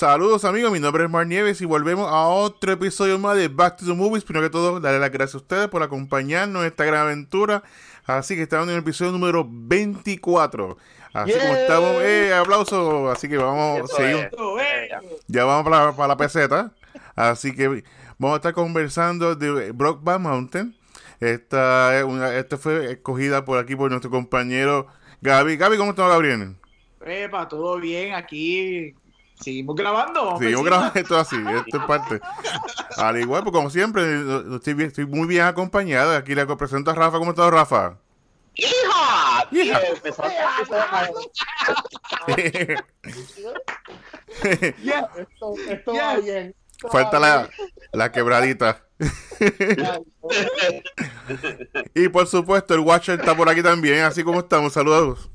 Saludos amigos, mi nombre es Mar Nieves y volvemos a otro episodio más de Back to the Movies. Primero que todo, darle las gracias a ustedes por acompañarnos en esta gran aventura. Así que estamos en el episodio número 24. Así como estamos, eh, aplausos. Así que vamos, seguimos. Ya vamos para, para la peseta. Así que vamos a estar conversando de Brockback Mountain. Esta, es una, esta fue escogida por aquí por nuestro compañero Gaby. Gaby, ¿cómo está Gabriel? Epa, todo bien aquí. Seguimos grabando. Seguimos grabando esto así, esto es parte. Al igual, pues como siempre, estoy, estoy muy bien acompañado. Aquí le presento a Rafa. ¿Cómo está Rafa? ¡Hija! ¡Hija! esto, esto va bien. Falta la, la quebradita. y por supuesto, el Watcher está por aquí también. Así como estamos. Saludos.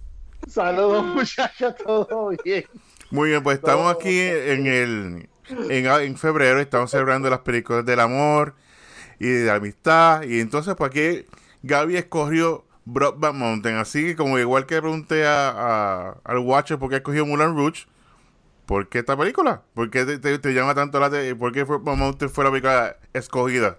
Saludos, muchachos. Todo bien. Muy bien, pues estamos aquí en el en, en, febrero, estamos celebrando las películas del amor y de la amistad. Y entonces, pues aquí Gaby escogió Brockback Mountain. Así que, como igual que pregunté a, al Watcher por qué escogió Mulan Rouge, ¿por qué esta película? ¿Por qué te, te, llama tanto la atención? ¿Por qué Brockback Mountain fue la película escogida?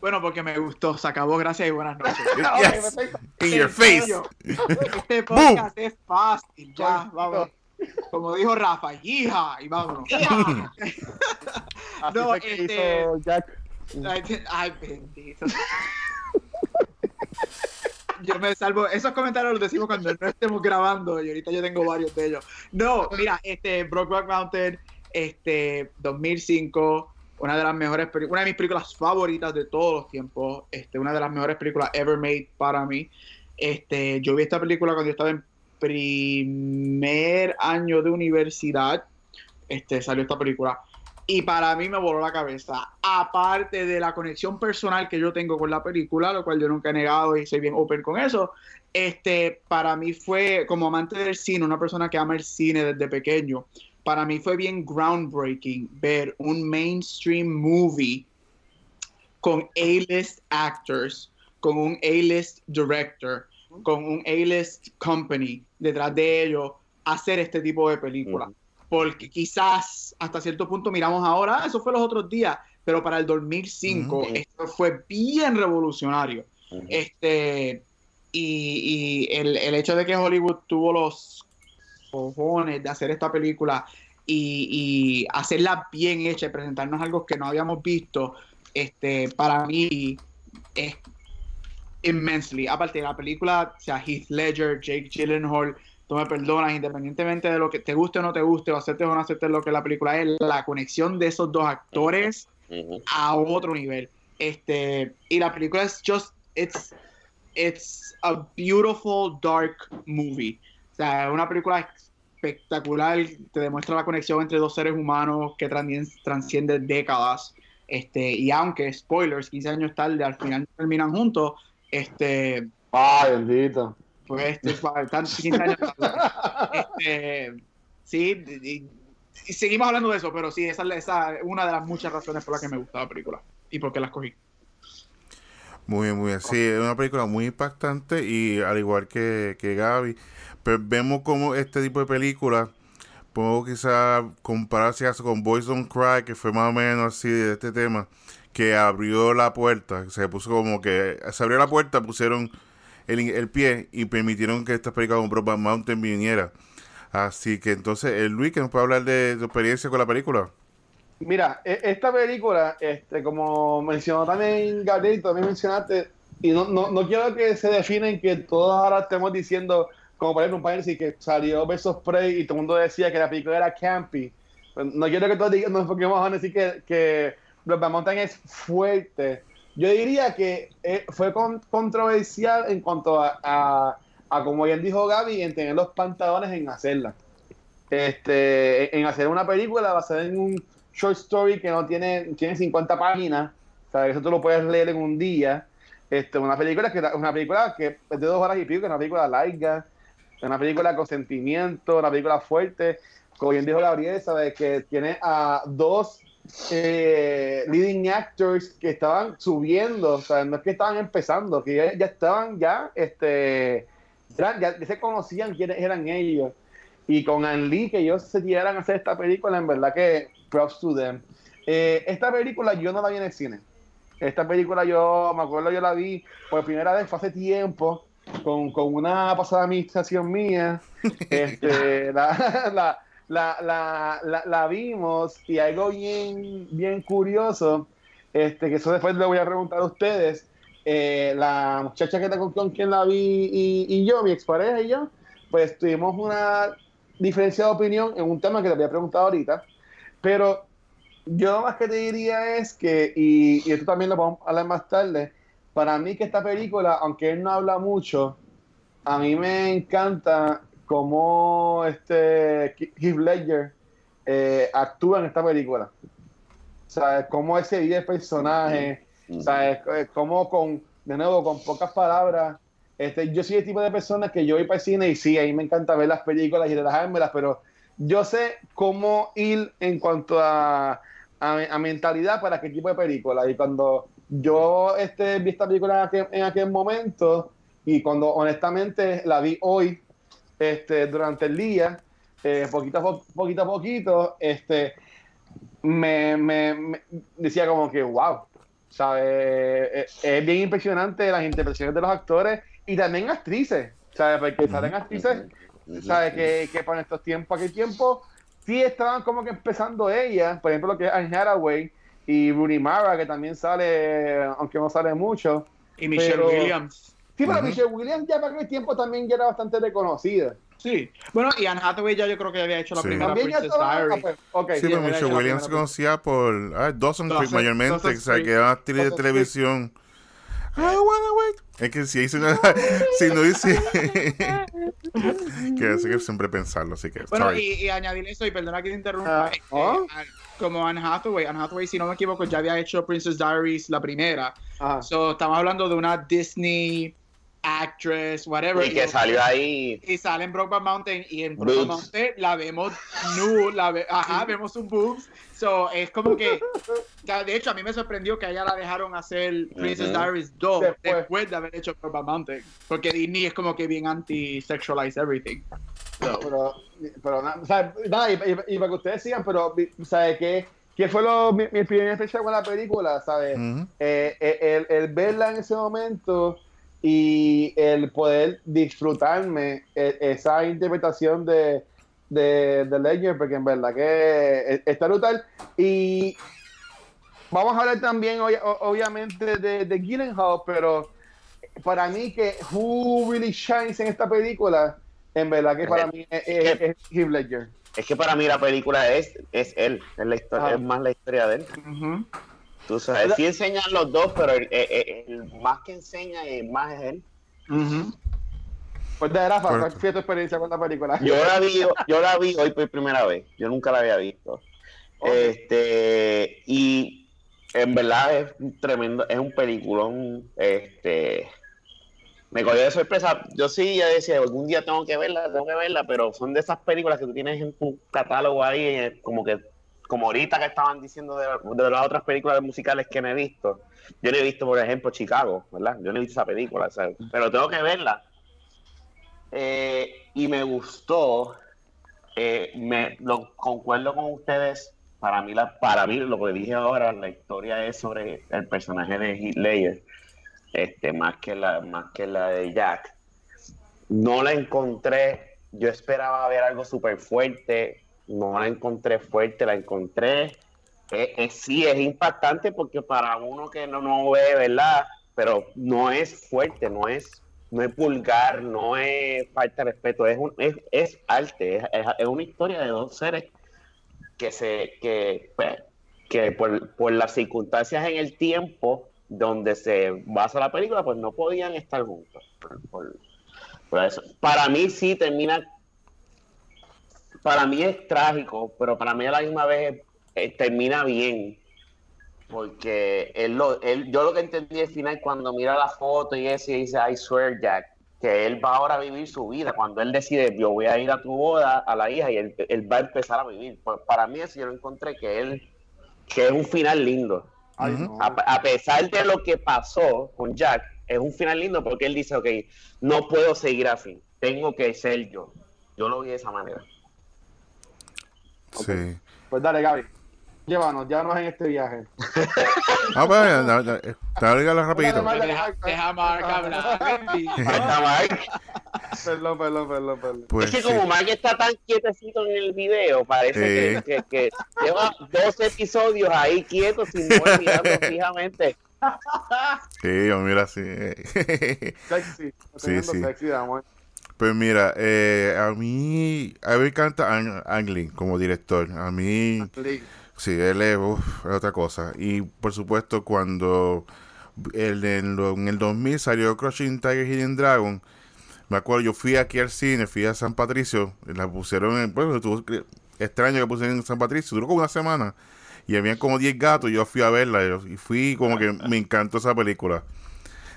Bueno, porque me gustó. Se acabó. Gracias y buenas noches. yes. In your face. Este podcast es fácil. Ya, vamos. Como dijo Rafa, hija, y vámonos. no, este. Ay, bendito. Yo me salvo. Esos comentarios los decimos cuando no estemos grabando y ahorita yo tengo varios de ellos. No, mira, este Brokeback Mountain, este 2005, una de las mejores una de mis películas favoritas de todos los tiempos, este, una de las mejores películas ever made para mí. Este, yo vi esta película cuando yo estaba en primer año de universidad, este, salió esta película. Y para mí me voló la cabeza. Aparte de la conexión personal que yo tengo con la película, lo cual yo nunca he negado y soy bien open con eso, este, para mí fue, como amante del cine, una persona que ama el cine desde pequeño, para mí fue bien groundbreaking ver un mainstream movie con A-list actors, con un A-list director, con un A-list company detrás de ellos hacer este tipo de películas. Porque quizás hasta cierto punto miramos ahora, ah, eso fue los otros días, pero para el 2005 esto fue bien revolucionario. Este y, el, el, hecho de que Hollywood tuvo los cojones de hacer esta película y, y, hacerla bien hecha y presentarnos algo que no habíamos visto, este para mí es immensely. Aparte de la película, o sea, Heath Ledger, Jake Gyllenhaal, tú me perdonas, independientemente de lo que te guste o no te guste, o aceptes o no aceptes lo que la película es, la conexión de esos dos actores a otro nivel. Este, y la película es just, it's, it's a beautiful dark movie. O sea, una película espectacular, te demuestra la conexión entre dos seres humanos que transciende décadas. Este, y aunque, spoilers, 15 años tarde, al final terminan juntos, este. Ay, bendito. Pues este, están 15 años. este, sí, y, y, seguimos hablando de eso, pero sí, esa, esa es una de las muchas razones por las que me gusta la película y por qué la escogí. Muy bien, muy bien. Sí, es una película muy impactante y al igual que, que Gaby, pues vemos como este tipo de películas, podemos quizá compararse con Boys Don't Cry, que fue más o menos así de este tema, que abrió la puerta, se puso como que se abrió la puerta, pusieron el, el pie y permitieron que esta película con Brokeback Mountain viniera. Así que entonces, el Luis, que nos puede hablar de tu experiencia con la película. Mira, e, esta película, este, como mencionó también Gabriel, también mencionaste, y no, no, no quiero que se definen que todos ahora estemos diciendo, como por ejemplo un país que salió Versus Prey y todo el mundo decía que la película era campy. No quiero que todos digan, no enfoquemos a decir que, que Brokeback Mountain es fuerte. Yo diría que eh, fue controversial en cuanto a, a, como bien dijo Gaby, en tener los pantalones en hacerla. Este, en hacer una película basada en un short story que no tiene, tiene 50 páginas, o eso tú lo puedes leer en un día. Este, una película que una película que es de dos horas y pico, que es una película larga, una película con sentimiento, una película fuerte. Como bien dijo Gabriel, sabes que tiene a dos eh, leading actors que estaban subiendo, o sea, no es que estaban empezando, que ya, estaban ya, este, ya, se conocían quiénes eran ellos. y con Ann Lee, que ellos se tiraran a hacer esta película, en verdad que props to them. Eh, esta película yo no la vi en el cine. Esta película yo, me acuerdo, yo la vi por primera vez hace tiempo, con, con una pasada administración mía. Este, la, la, la, la, la, vimos y algo bien, bien curioso, este, que eso después le voy a preguntar a ustedes. Eh, la muchacha que con, con quien la vi y, yo, mi expareja y yo, pues tuvimos una diferencia de opinión en un tema que le había preguntado ahorita, pero yo más que te diría es que, y, y esto también lo vamos a hablar más tarde, para mí que esta película, aunque él no habla mucho, a mí me encanta cómo este Heath Ledger eh, actúa en esta película. ¿Sabes? Cómo ese vive el personaje, ¿sabes? Cómo con, de nuevo, con pocas palabras. Este, yo soy el tipo de persona que yo voy para el cine y sí, a mí me encanta ver las películas y relajármelas, pero yo sé cómo ir en cuanto a, a, mentalidad para qué tipo de película. Y cuando yo este, vi esta película en aquel, en aquel momento y cuando honestamente la vi hoy, este, durante el día, eh, poquito, a poquito a poquito, este, me, me, decía como que, wow, ¿sabes? Eh, es, bien impresionante las interpretaciones de los actores y también actrices, ¿sabes? Porque salen actrices, ¿sabes? Que, que para estos tiempos, aquel tiempo, sí estaban como que empezando ellas, por ejemplo, lo que es Anne Hathaway y Rooney Mara, que también sale, aunque no sale mucho. Y Michelle Williams. Sí, pero Michelle Williams ya para aquel tiempo también ya era bastante reconocida. Sí, bueno, y Anne Hathaway ya yo creo que había hecho la Sí. primera Princess Diary. ah, pues, ok, Sí, sí, pero Michelle Williams se conocía por ah, Dawson Creek mayormente, Dawson o sea, que era actriz de televisión. I wanna wait. Es que si dice una, si no dice que hace que siempre pensarlo, así que Bueno, sorry. y, y añadir eso, y perdona que te interrumpa, Ah, este, ¿oh? ah, como Anne Hathaway, Anne Hathaway, si no me equivoco, ya había hecho Princess Diaries la primera. Ajá. So, estamos hablando de una Disney actress, whatever. Y que salió ahí. y sale en Brokeback Mountain y en Brokeback Boobs. Mountain la vemos nude, la ve- ajá, vemos un boobs. So, es como que, de hecho, a mí me sorprendió que a ella la dejaron hacer Princess Ujú. Diaries 2 Después. después. de haber hecho Brokeback Mountain. Porque Disney es como que bien anti-sexualize everything. So, Pero, pero nada, o sea, nada, y, y- y para que ustedes sigan, pero, ¿sabes qué? ¿Qué fue lo, mi, mi experiencia con la película? ¿Sabes? Ujú. Eh, eh, el, el verla en ese momento y el poder disfrutarme eh, esa interpretación de, de, de Ledger, porque en verdad que eh, está brutal. Y vamos a hablar también, obviamente, de, de Gyllenhaal, pero para mí que who really shines en esta película, en verdad que para mí es, es, es Heath Ledger. Es que para mí la película es, es él, es, la historia, Ah. es más la historia de él. ujú. Tú sabes, sí enseñan los dos, pero el, el- el más que enseña y más es él. Pues de Rafa, ¿cuál fue tu experiencia con la película? Yo la vi, yo la vi hoy por primera vez. Yo nunca la había visto. Este, y en verdad es un tremendo, es un peliculón. Este, me cogió de sorpresa. Yo sí, ya decía, algún día tengo que verla, tengo que verla, pero son de esas películas que tú tienes en tu catálogo ahí, eh, como que, como ahorita que estaban diciendo de, de las otras películas musicales que no he visto. Yo no he visto, por ejemplo, Chicago, ¿verdad? Yo no he visto esa película, ¿sabes? pero tengo que verla. Eh, y me gustó, eh, me lo concuerdo con ustedes. Para mí, la, para mí, lo que dije ahora, la historia es sobre el personaje de Ledger, este, más que la, más que la de Jack. No la encontré. Yo esperaba ver algo súper fuerte. No la encontré fuerte, la encontré. eh, eh, sí, es impactante porque para uno que no, no ve, ¿verdad? Pero no es fuerte, no es no es vulgar, no es falta de respeto, es, un, es, es arte, es, es- una historia de dos seres que se que, pues, que por, por las circunstancias en el tiempo donde se basa la película, pues no podían estar juntos. Por eso. Para mí sí termina, para mí es trágico, pero para mí a la misma vez eh, termina bien porque él lo, él, yo lo que entendí al final cuando mira la foto y eso y dice I swear Jack que él va ahora a vivir su vida cuando él decide yo voy a ir a tu boda a la hija y él, él va a empezar a vivir pues para mí eso yo lo encontré que él que es un final lindo Ay, Ujú. no. a, a pesar de lo que pasó con Jack es un final lindo porque él dice ok no puedo seguir así tengo que ser yo yo lo vi de esa manera Sí. Pues dale, Gaby. Llévanos, llévanos en este viaje. Ah, pues, eh, dale, dale rapidito. Deja, deja a Mark hablar. Andy. Ahí está Mark. Perdón, perdón, perdón, perdón. Pues es que sí. como Mark está tan quietecito en el video, parece Eh. que, que, que lleva dos episodios ahí quietos sin mover mirando fijamente. Sí, yo mira así. Sexy. Sí, sí. Sexy, amor. Pues mira, eh, a mí, a mí me encanta Ang, Ang Lee como director. A mí, sí, él es, uf, es otra cosa. Y por supuesto, cuando el, en, lo- en el 2000 salió Crushing Tiger Hidden Dragon, me acuerdo, yo fui aquí al cine, fui a San Patricio, la pusieron en, bueno, estuvo extraño que pusieron en San Patricio, duró como una semana. Y había como 10 gatos, yo fui a verla y fui como que me encantó esa película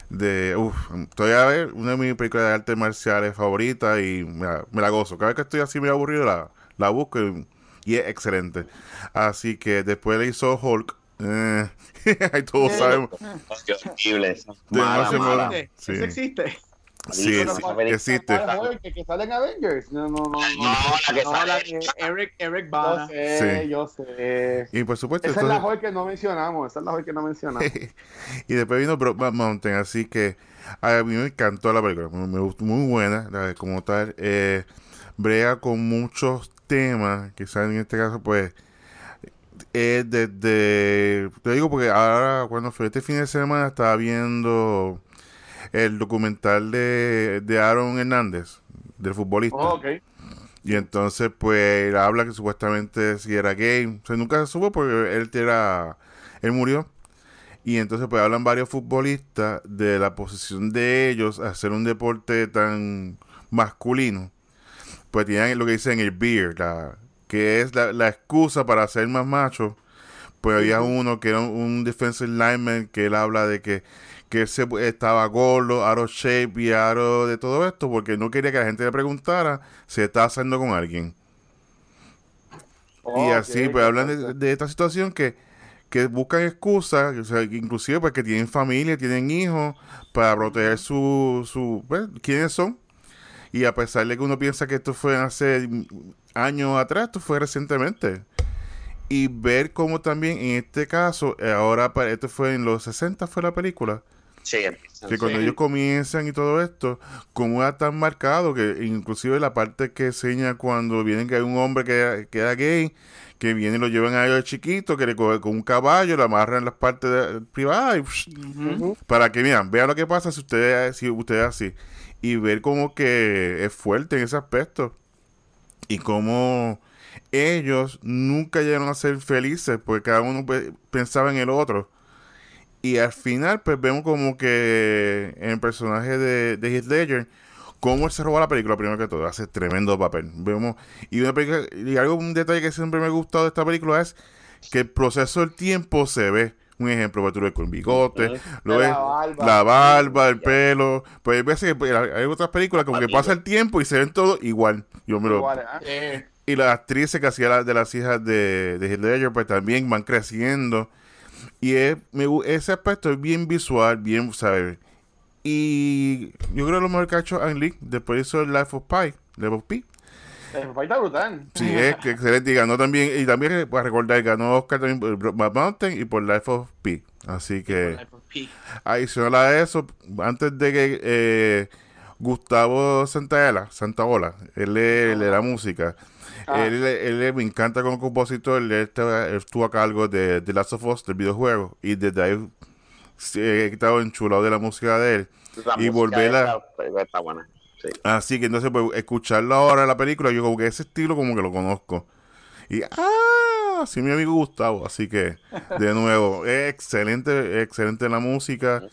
de uf, estoy a ver una de mis películas de artes marciales favoritas y me la, me la gozo. Cada vez que estoy así medio aburrido la, la busco y, y es excelente. Así que después le hizo Hulk. Eh, ahí todos sabemos. Qué horrible. Sí. ¿Eso existe? Sí, sí, existe. ¿Cuál es el que, que sale en Avengers? No, no, no. No, no. la que No, la sale. Eric, Eric Yo Bana. sé, Sí. yo sé. Y por supuesto, Esa es la entonces- joy que no mencionamos. Esa es la joy que no mencionamos. y después vino Brokeback Mountain, así que a mí me encantó la película, me, me gustó muy buena, la- como tal, eh, brega con muchos temas, quizás en este caso pues es desde, te digo porque ahora cuando fue este fin de semana estaba viendo el documental de, de Aaron Hernández, del futbolista. Oh. Y entonces, pues, él habla que supuestamente si era gay. O sea, nunca se supo porque él era. Él murió. Y entonces, pues, hablan varios futbolistas de la posición de ellos a hacer un deporte tan masculino. Pues tienen lo que dicen el beer, la, que es la, la excusa para ser más macho. Pues había uno que era un, un defensive lineman que él habla de que, que se, estaba gordo, out of shape y out de todo esto porque no quería que la gente le preguntara si estaba haciendo con alguien. y así, pues hablan de, de esta situación que, que buscan excusas, o sea, inclusive pues que tienen familia, tienen hijos, para proteger su, su pues, quiénes son. Y a pesar de que uno piensa que esto fue hace años atrás, esto fue recientemente. Y ver cómo también en este caso, ahora esto fue en los 60 fue la película, Sí, que cuando ellos comienzan y todo esto, como era tan marcado que inclusive la parte que enseña cuando vienen que hay un hombre que, que era gay, que viene y lo llevan a ellos de chiquito, que le coge con un caballo, lo amarran en las partes de- privadas y psh, Ujú. para que miren, vean lo que pasa si usted, si usted es así. Y ver como que es fuerte en ese aspecto. Y como ellos nunca llegaron a ser felices, porque cada uno pe- pensaba en el otro. Y al final, pues vemos como que en el personaje de, de Heath Ledger, cómo él se roba la película, primero que todo, hace tremendo papel. Vemos, y una película, y algo, un detalle que siempre me ha gustado de esta película es que el proceso del tiempo se ve. Un ejemplo, tú ves con bigote, lo De ves, la barba. la barba, el pelo. Pues hay veces que pues, hay otras películas como que pasa el tiempo y se ven todos igual. Yo me lo, Igual. Eh, y las actrices que hacía la- de las hijas de, de Heath Ledger, pues también van creciendo. Y es- me ese aspecto es bien visual, bien, ¿sabes? Y yo creo que lo mejor que ha hecho Ang Lee, después hizo el Life of Pi, Life of Pi. El papá está brutal. Sí, es que excelente. Y ganó también, y también para recordar, ganó Oscar también por Brokeback Mountain y por Life of Pi. Así que, Life of Pi. adicional a eso, antes de que eh, Gustavo Santaella, Santaola, él, es- él era música. Ah. Él, él me encanta como compositor, él, él estuvo a cargo de, de Last of Us, del videojuego, y desde ahí he estado enchulado de la música de él. La y volverla- Está, está buena. Sí. Así que entonces, pues, escucharlo ahora la película, yo como que ese estilo como que lo conozco. Y, ah, sí, mi amigo Gustavo. Así que, de nuevo, es excelente, excelente la música.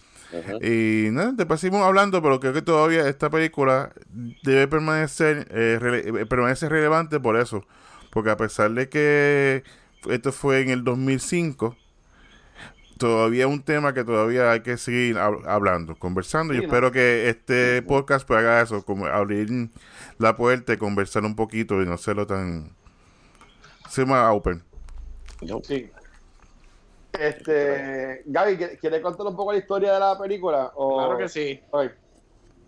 Y nada, después seguimos hablando, pero creo que todavía esta película debe permanecer, eh, rele- eh, permanece relevante por eso. Porque a pesar de que esto fue en el 2005, todavía es un tema que todavía hay que seguir hab- hablando, conversando. y Sí, ¿no? espero que este podcast pues, haga eso, como abrir la puerta y conversar un poquito y no hacerlo tan... Ser más open. Yo- Sí. Este, Gaby, ¿qui- ¿quieres contar un poco la historia de la película? O... Claro que sí.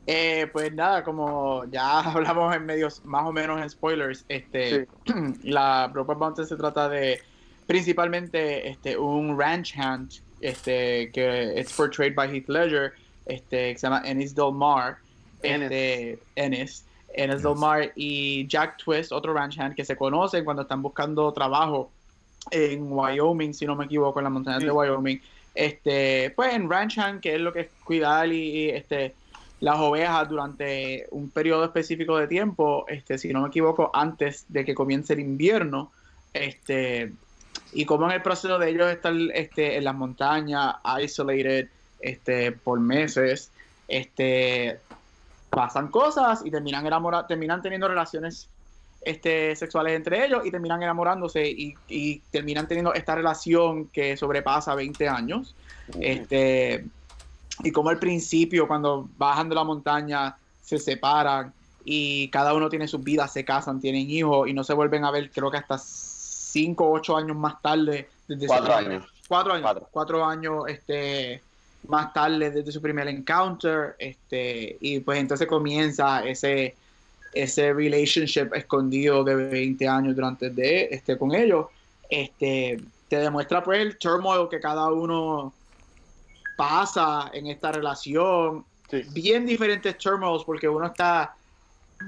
Eh, pues nada, como ya hablamos en medios más o menos en spoilers, este, la Brokeback Mountain se trata de principalmente este, un ranch hand este, que es portrayed by Heath Ledger, este, que se llama Ennis Del Mar, este, Ennis, Ennis Del Mar y Jack Twist, otro ranch hand que se conocen cuando están buscando trabajo en Wyoming, si no me equivoco, en las montañas de Wyoming. Este, pues en ranch hand, que es lo que es cuidar y, este las ovejas durante un periodo específico de tiempo, este, si no me equivoco, antes de que comience el invierno, este, y como en el proceso de ellos estar este, en las montañas, isolated, este, por meses, este, pasan cosas y terminan enamora terminan teniendo relaciones este, sexuales entre ellos y terminan enamorándose y, y, terminan teniendo esta relación que sobrepasa 20 años. Este, y como al principio, cuando bajan de la montaña, se separan y cada uno tiene sus vidas, se casan, tienen hijos y no se vuelven a ver, creo que hasta 5 o 8 años más tarde. Desde cuatro años. Cuatro años. Cuatro. años este, más tarde desde su primer encounter. Este, y pues entonces comienza ese, ese relationship escondido de 20 años durante de, este, con ellos. Este, te demuestra pues el turmoil que cada uno pasa en esta relación. Bien diferentes turmoils porque uno está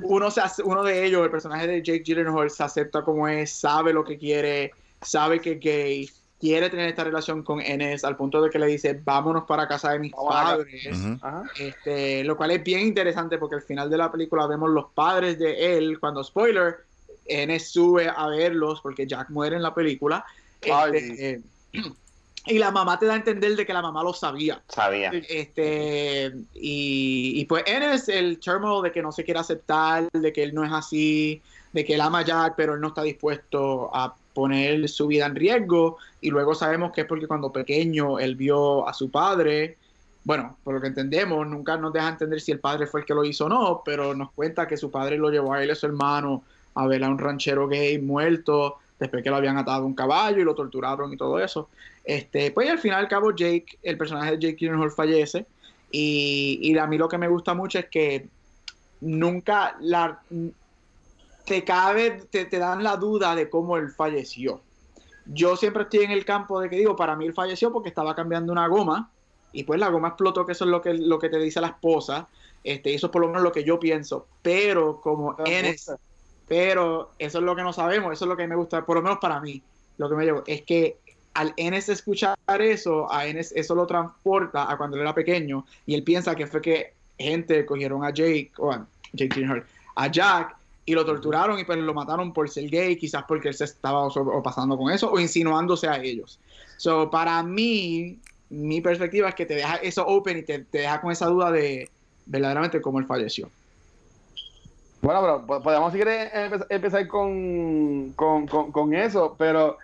uno, se uno de ellos, el personaje de Jake Gyllenhaal, se acepta como es, sabe lo que quiere, sabe que es gay, quiere tener esta relación con Enes al punto de que le dice, vámonos para casa de mis padres. este, lo cual es bien interesante porque al final de la película vemos los padres de él, cuando spoiler, Enes sube a verlos porque Jack muere en la película. Este, y la mamá te da a entender de que la mamá lo sabía. Sabía. Este, y, y pues él es el turmoil de que no se quiere aceptar, de que él no es así, de que él ama a Jack, pero él no está dispuesto a poner su vida en riesgo. Y luego sabemos que es porque cuando pequeño él vio a su padre, bueno, por lo que entendemos, nunca nos deja entender si el padre fue el que lo hizo o no, pero nos cuenta que su padre lo llevó a él y a su hermano a ver a un ranchero gay muerto después que lo habían atado a un caballo y lo torturaron y todo eso. Este, pues al final al cabo Jake, el personaje de Jake Gyllenhaal fallece y, y, a mí lo que me gusta mucho es que nunca la, te cabe, te, te, dan la duda de cómo él falleció. Yo siempre estoy en el campo de que digo, para mí él falleció porque estaba cambiando una goma y pues la goma explotó, que eso es lo que, lo que te dice la esposa. Este, eso es por lo menos lo que yo pienso. Pero como Enes, pero eso es lo que no sabemos, eso es lo que me gusta, por lo menos para mí, lo que me llevo, es que al Enes escuchar eso, a Enes eso lo transporta a cuando él era pequeño y él piensa que fue que gente cogieron a Jake, o a Jake a Jack y lo torturaron y pues lo mataron por ser gay, quizás porque él se estaba o pasando con eso o insinuándose a ellos. So, para mí, mi perspectiva es que te deja eso open y te, te deja con esa duda de verdaderamente cómo él falleció. Bueno, pero podemos seguir empezar con, con, con, eso, pero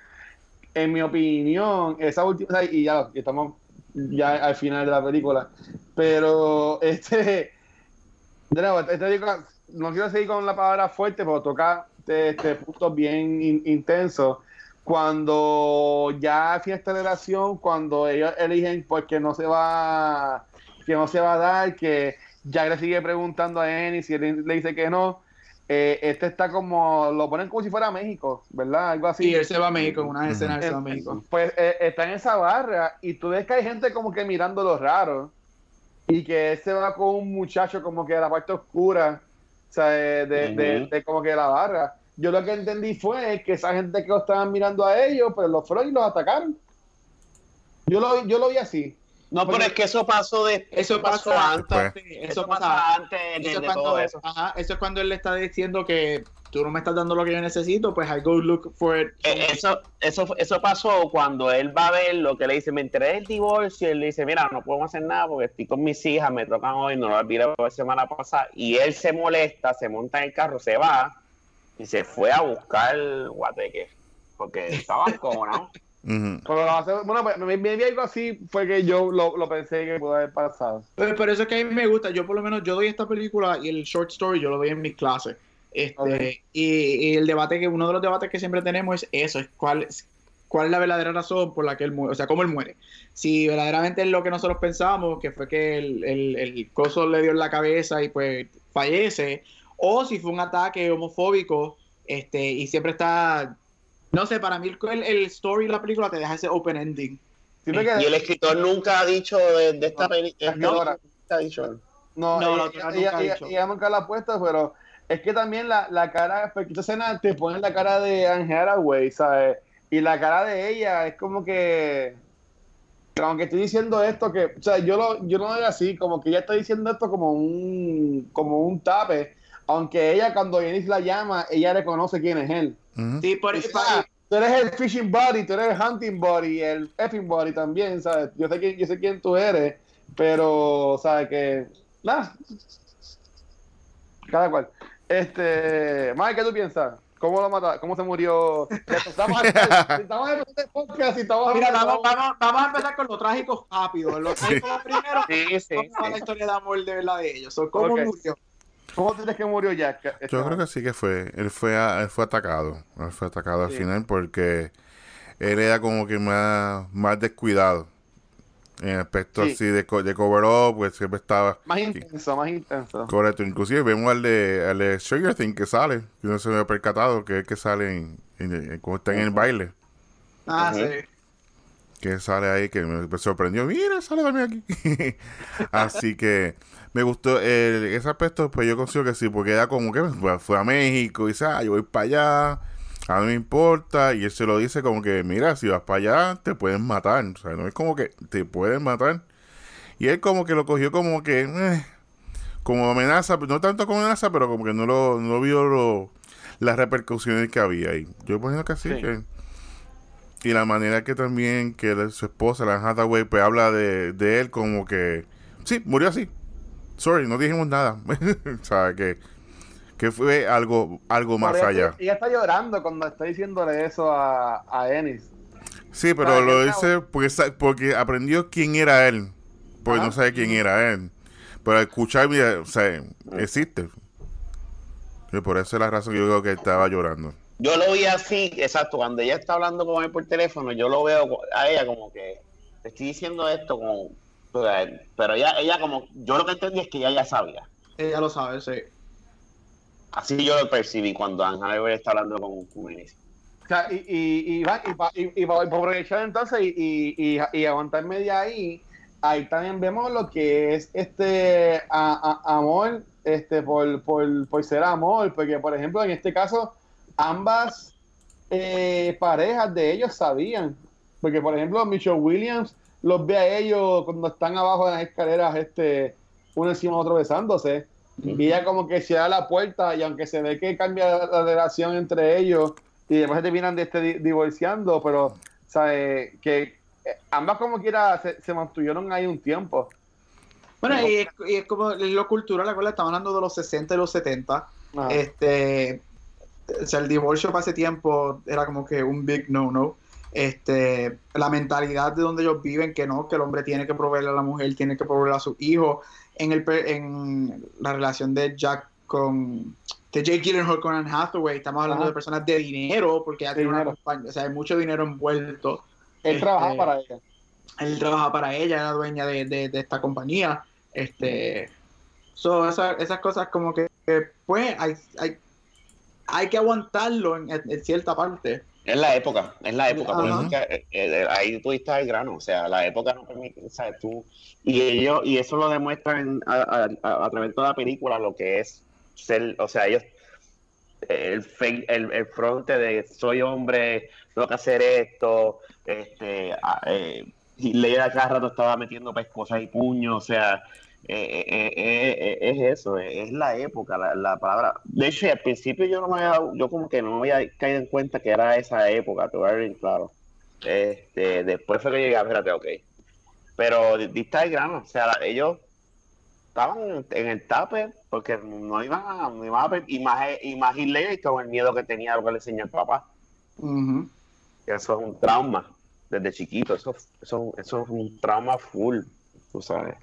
en mi opinión, esa última, y ya estamos ya al final de la película, pero este, de esta película, no quiero seguir con la palabra fuerte, pero toca este, puntos bien intensos. Cuando ya fiesta de relación, cuando ellos eligen porque no se va, que no se va a dar, que Jack le sigue preguntando a Ennis y él le dice que no. Eh, este está como, lo ponen como si fuera México, ¿verdad? Algo así. Sí, él se va a México, en una escena de México. Pues eh, está en esa barra y tú ves que hay gente como que mirando lo raro y que él se va con un muchacho como que de la parte oscura, o sea, de, de, como que de la barra. Yo lo que entendí fue que esa gente que lo estaban mirando a ellos, pues los fueron y los atacaron. Yo lo, yo lo vi así. No, pero es que eso pasó de eso pasó antes, eso, pasa antes de, todo eso. Ajá, eso es cuando él le está diciendo que tú no me estás dando lo que yo necesito, pues I go look for it. Eh, eso, eso, eso pasó cuando él va a ver lo que le dice, me enteré del divorcio, y él le dice, mira, no podemos hacer nada porque estoy con mis hijas, me tocan hoy, no lo olvidé la semana pasada, y él se molesta, se monta en el carro, se va, y se fue a buscar guateque, porque estaba como, ¿no? Bueno, pues, me, me, algo así fue que yo lo, pensé que pudo haber pasado. Pero, por eso es que a mí me gusta. Yo, por lo menos, yo doy esta película y el short story yo lo doy en mis clases. Este, y, el debate que, uno de los debates que siempre tenemos es eso: es cuál, cuál es la verdadera razón por la que él muere, o sea, cómo él muere. Si verdaderamente es lo que nosotros pensábamos, que fue que el, el, el coso le dio en la cabeza y pues fallece, o si fue un ataque homofóbico, este, y siempre está, no sé, para mí el, el story de la película te deja ese open ending. y el escritor nunca ha dicho de, de esta película, no, ha dicho. No, no, ella, ella, ella, ella, nunca la ha puesto, pero es que también la, la cara, porque esta escena te pone la cara de Anne Hathaway, ¿sabes? Y la cara de ella es como que. Aunque estoy diciendo esto, que. O sea, yo, lo, yo no lo veo así, como que ella está diciendo esto como un, como un tape. Aunque ella, cuando Jenny la llama, ella reconoce quién es él. Sí, por eso. tú eres el fishing body, tú eres el hunting body, el effing body también, ¿sabes? Yo sé, quién, yo sé quién tú eres, pero, ¿sabes? Que. Nada. Cada cual. Este. Mike, ¿qué tú piensas? ¿Cómo lo mataron? ¿Cómo se murió? Estamos, estamos en este podcast y estamos Mira, vamos, vamos, vamos, a empezar con lo trágico rápido. Lo trágico primero. Sí, sí, sí. la historia de amor de verdad de ellos. ¿Cómo okay. murió? ¿Cómo crees que murió Jack? Yo creo que sí que fue. Él fue, él fue atacado. Él fue atacado al final porque él era como que más, más descuidado. En aspecto sí. así de, de cover up, pues siempre estaba. Más intenso, más intenso. Correcto, inclusive vemos al de, al de Stranger Things que sale, que no se me había percatado, que es que sale en, en, en, cuando está en el baile. Ah, uh -huh. sí. Que sale ahí, que me sorprendió. Mira, sale también aquí. así que me gustó el, ese aspecto, pues yo consigo que sí, porque era como que pues, fue a México y dice, ah, yo voy para allá a mí me importa, y él se lo dice como que, mira, si vas para allá, te pueden matar. O sea, no es como que te pueden matar. Y él como que lo cogió como que, eh, como amenaza, no tanto como amenaza, pero como que no lo, no vio lo, las repercusiones que había ahí. Yo imagino que sí, sí. que... Y la manera que también que su esposa, la Hathaway, pues habla de, de él como que, sí, murió así. Sorry, no dijimos nada. o sea, que que fue algo, algo más ella, allá. Ella está llorando cuando está diciéndole eso a, a Ennis. Sí, pero lo dice porque, porque aprendió quién era él. Porque Ajá. no sabe quién era él. Pero escuchar, o sea, existe. Y por eso es la razón que yo creo que estaba llorando. Yo lo vi así, exacto. Cuando ella está hablando con él por teléfono, yo lo veo a ella como que estoy diciendo esto como. Pero ella, ella como. Yo lo que entendí es que ella ya sabía. Ella lo sabe, sí. Así yo lo percibí cuando Ángel está hablando con Kumenis. O sea, y, y, y, va, y, y, y, para aprovechar entonces y, y, y, aguantarme de ahí, ahí también vemos lo que es este a, a, amor este por, por, por ser amor, porque por ejemplo en este caso ambas eh, parejas de ellos sabían, porque por ejemplo Michelle Williams los ve a ellos cuando están abajo de las escaleras, este uno encima de otro besándose y ella como que se da la puerta y aunque se ve que cambia la relación entre ellos y después se terminan de este divorciando, pero sabe que ambas como quiera se, se, mantuvieron ahí un tiempo. Bueno, y es, y es como lo cultural, la cual estamos hablando de los 60 y los 70. Ajá. Este, o sea, el divorcio para ese tiempo era como que un big no-no. Este, la mentalidad de donde ellos viven, que no, que el hombre tiene que proveerle a la mujer, tiene que proveerle a sus hijos en, el, en la relación de Jack con de Jake Gyllenhaal con Anne Hathaway, estamos hablando Ajá. de personas de dinero, porque ya tiene una compañía, o sea, hay mucho dinero envuelto. Él este, trabaja para ella. Él trabaja para ella, era dueña de, de, de esta compañía. Este, so, esa, esas cosas como que, que pues, hay, hay, hay, que aguantarlo en, en, cierta parte. Es la época, es la época. porque eh, eh, ahí tú estás el grano, o sea, la época no permite, ¿sabes? Tú, y ellos, y eso lo demuestran a, a, a, a, través de toda la película, lo que es ser, o sea, ellos, el, el, el fronte de soy hombre, tengo que hacer esto, este, eh, y Leia cada rato estaba metiendo pescosas y puños, o sea, eh, eh, eh, es eso, es la época, la, la, palabra. De hecho, al principio yo no me había yo como que no me había caído en cuenta que era esa época, te voy a ver claro. Este, después fue que llegué, espérate, ok. Pero dista el grano, o sea, ellos estaban en el tape porque no iban a, no iban a ver, y más, y más y con el miedo que tenía lo que le enseñó el papá. Uh -huh. Eso es un trauma desde chiquito, eso, eso, eso es un trauma full, tú sabes.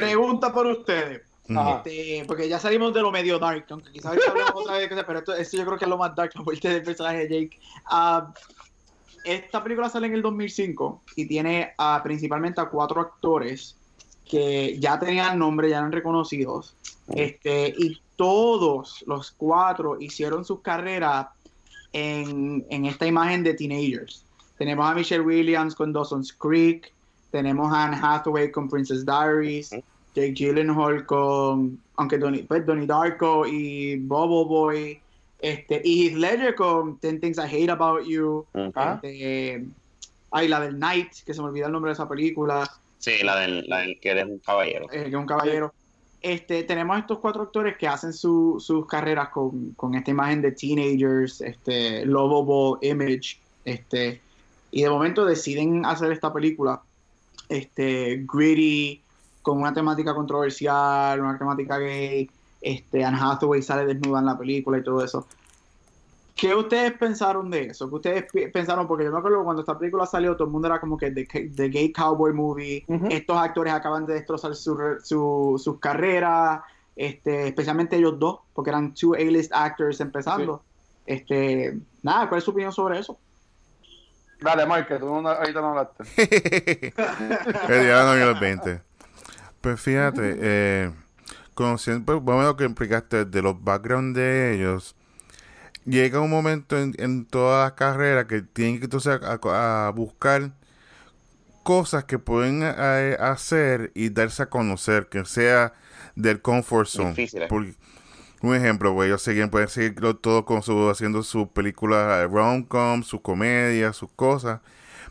Pregunta por ustedes. Este, porque ya salimos de lo medio dark, aunque quizás otra vez, pero esto, esto, yo creo que es lo más dark, la muerte del personaje de Jake. Uh, esta película sale en el 2005 y tiene a, principalmente a cuatro actores que ya tenían nombre, ya eran reconocidos. Este, y todos los cuatro hicieron sus carreras en, en esta imagen de teenagers. Tenemos a Michelle Williams con Dawson's Creek, tenemos a Anne Hathaway con Princess Diaries, Jake Gyllenhaal con, aunque Donnie, pues, Donnie Darko y Bubble Boy, este, y Heath Ledger con Ten Things I Hate About You, este, ay, la del Night, que se me olvidó el nombre de esa película. Sí, la del, la del que eres un caballero. Eh, que es un caballero. Este, tenemos estos cuatro actores que hacen su, sus carreras con, con, esta imagen de teenagers, este, lovable image, este, y de momento deciden hacer esta película, este, gritty, con una temática controversial, una temática gay, este, Anne Hathaway sale desnuda en la película y todo eso. ¿Qué ustedes pensaron de eso? ¿Qué ustedes pensaron? Porque yo me acuerdo cuando esta película salió, todo el mundo era como que The, Gay Cowboy Movie. Estos actores acaban de destrozar sus su, carreras, este, especialmente ellos dos, porque eran two A-list actors empezando. Este, nada, ¿cuál es su opinión sobre eso? Dale, Mark, que tú no, ahorita no hablaste. El día no los 20. Pues fíjate, eh, conociendo, pues, bueno, lo que implicaste de los backgrounds de ellos, llega un momento en, en toda la carrera que tienen que entonces a, buscar cosas que pueden eh, hacer y darse a conocer, que sea del comfort zone. Un ejemplo, pues ellos siguen, pueden seguirlo todo con su, haciendo sus películas eh, rom-com, sus comedias, sus cosas.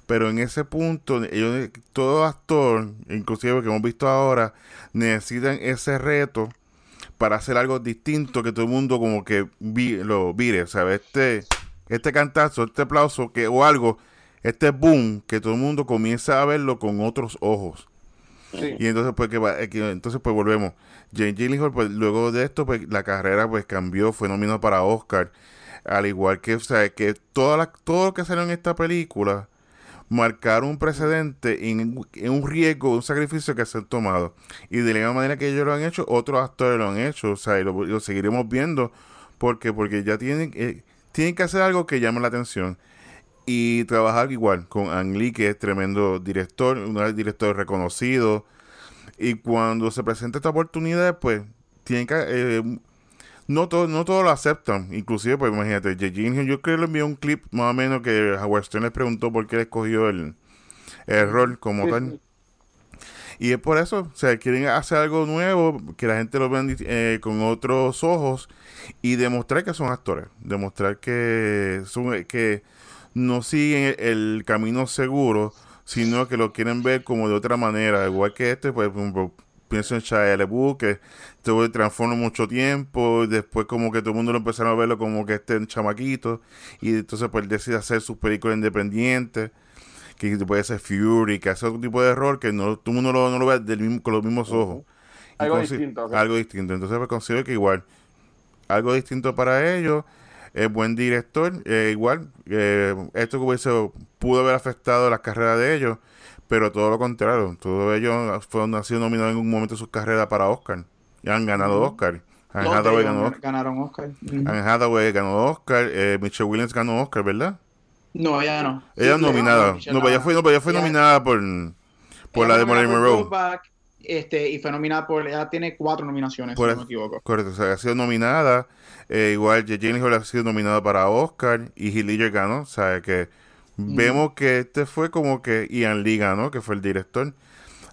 Pero en ese punto, ellos, todo actor, inclusive que hemos visto ahora, necesitan ese reto para hacer algo distinto que todo el mundo como que lo vire, ¿sabes? Este, este cantazo, este aplauso que, o algo, este boom, que todo el mundo comienza a verlo con otros ojos. Y entonces pues eh, que, entonces pues volvemos. Jane Gyllenhaal pues luego de esto pues la carrera pues cambió, fue nominado para Oscar, al igual que o que todo lo que salió en esta película marcar un precedente en, un riesgo, un sacrificio que se han tomado. Y de la misma manera que ellos lo han hecho, otros actores lo han hecho. O sea, y lo, seguiremos viendo. porque Porque ya tienen, eh, tienen que hacer algo que llame la atención. Y trabajar igual con Ang Lee, que es tremendo director, un director reconocido. Y cuando se presenta esta oportunidad, pues tienen que eh, no todo, no todos lo aceptan. Inclusive, pues imagínate, yo creo que le envió un clip más o menos que Howard Stern les preguntó por qué le escogió el, el rol como tal. Y es por eso, o sea, quieren hacer algo nuevo, que la gente lo vea eh, con otros ojos y demostrar que son actores, demostrar que son que no siguen el, camino seguro, sino que lo quieren ver como de otra manera, igual que este, pues pienso en Shia LaBeouf, que estuvo transformó mucho tiempo, y después como que todo el mundo lo empezaron a verlo como que este chamaquito, y entonces pues decide hacer sus películas independientes, que puede ser Fury, que hace otro tipo de error que no, todo el mundo no lo ve del mismo, con los mismos ojos. Algo distinto. Algo distinto. Entonces pues considero que igual, algo distinto para ellos, es buen director, eh, igual, eh, esto que hubiese, pudo haber afectado la carrera de ellos, pero todo lo contrario, todos ellos fueron, han sido nominados en un momento de su carrera para Oscar. Y han ganado Oscar. Anne Hathaway ganó. Ganaron Oscar. Anne Hathaway ganó Oscar. Eh, Michelle Williams ganó Oscar, ¿verdad? No, ella no. Ella nominada. No, ella fue, no, ella fue nominada por, por la de Marilyn Monroe. Este, y fue nominada por. Ella tiene cuatro nominaciones, si no me equivoco. Correcto, o sea, ha sido nominada. Eh, igual, Jane Hall ha sido nominada para Oscar. Y Heath Ledger ganó. O sea, que Vemos que este fue como que Ian Lee ganó, que fue el director.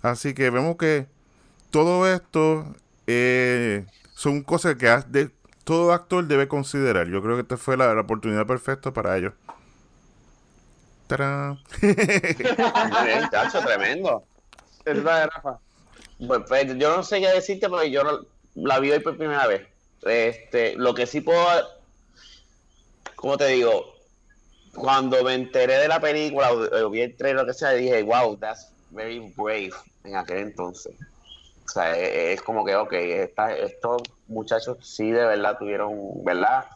Así que vemos que todo esto eh, son cosas que de, todo actor debe considerar. Yo creo que esta fue la, oportunidad perfecta para ellos. ¡Tarán! Tremendo. Es de Rafa. Pues, pues, yo no sé qué decirte porque yo la vi hoy por primera vez. Este, lo que sí puedo, ¿cómo te digo? cuando me enteré de la película o, vi el trailer lo que sea, dije, wow, that's very brave en aquel entonces. O sea, e, e, es, como que, ok, estos muchachos sí de verdad tuvieron, ¿verdad?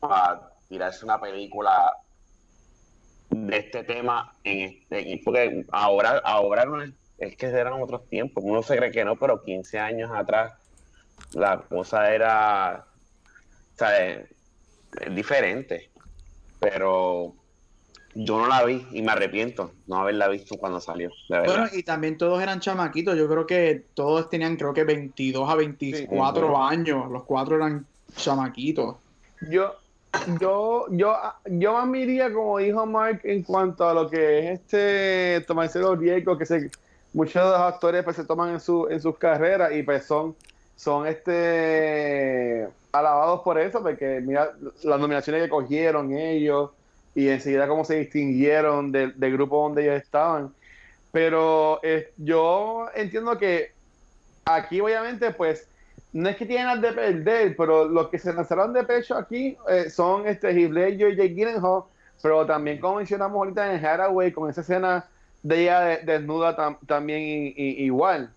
Para tirarse una película de este tema en este, porque ahora, ahora no es, es que eran otros tiempos, uno se cree que no, pero 15 años atrás la cosa era, o sea, es diferente pero Yo no la vi y me arrepiento no haberla visto cuando salió. De verdad. Bueno, y también todos eran chamaquitos. Yo creo que todos tenían, creo que 22 a 24 Sí. años. Los cuatro eran chamaquitos. Yo, yo, yo, yo más como dijo Mark, en cuanto a lo que es este tomarse los riesgos que se, muchos de los actores pues, se toman en, su, en sus carreras y pues son, son este alabados por eso, porque mira las nominaciones que cogieron ellos y enseguida cómo se distinguieron del, grupo donde ellos estaban. Pero yo entiendo que aquí obviamente pues no es que tienen nada de perder, pero los que se lanzaron de pecho aquí eh, son este Heath y Jake Gyllenhaal, pero también como mencionamos ahorita en Hathaway con esa escena de ella de- desnuda tam- también i- i- igual.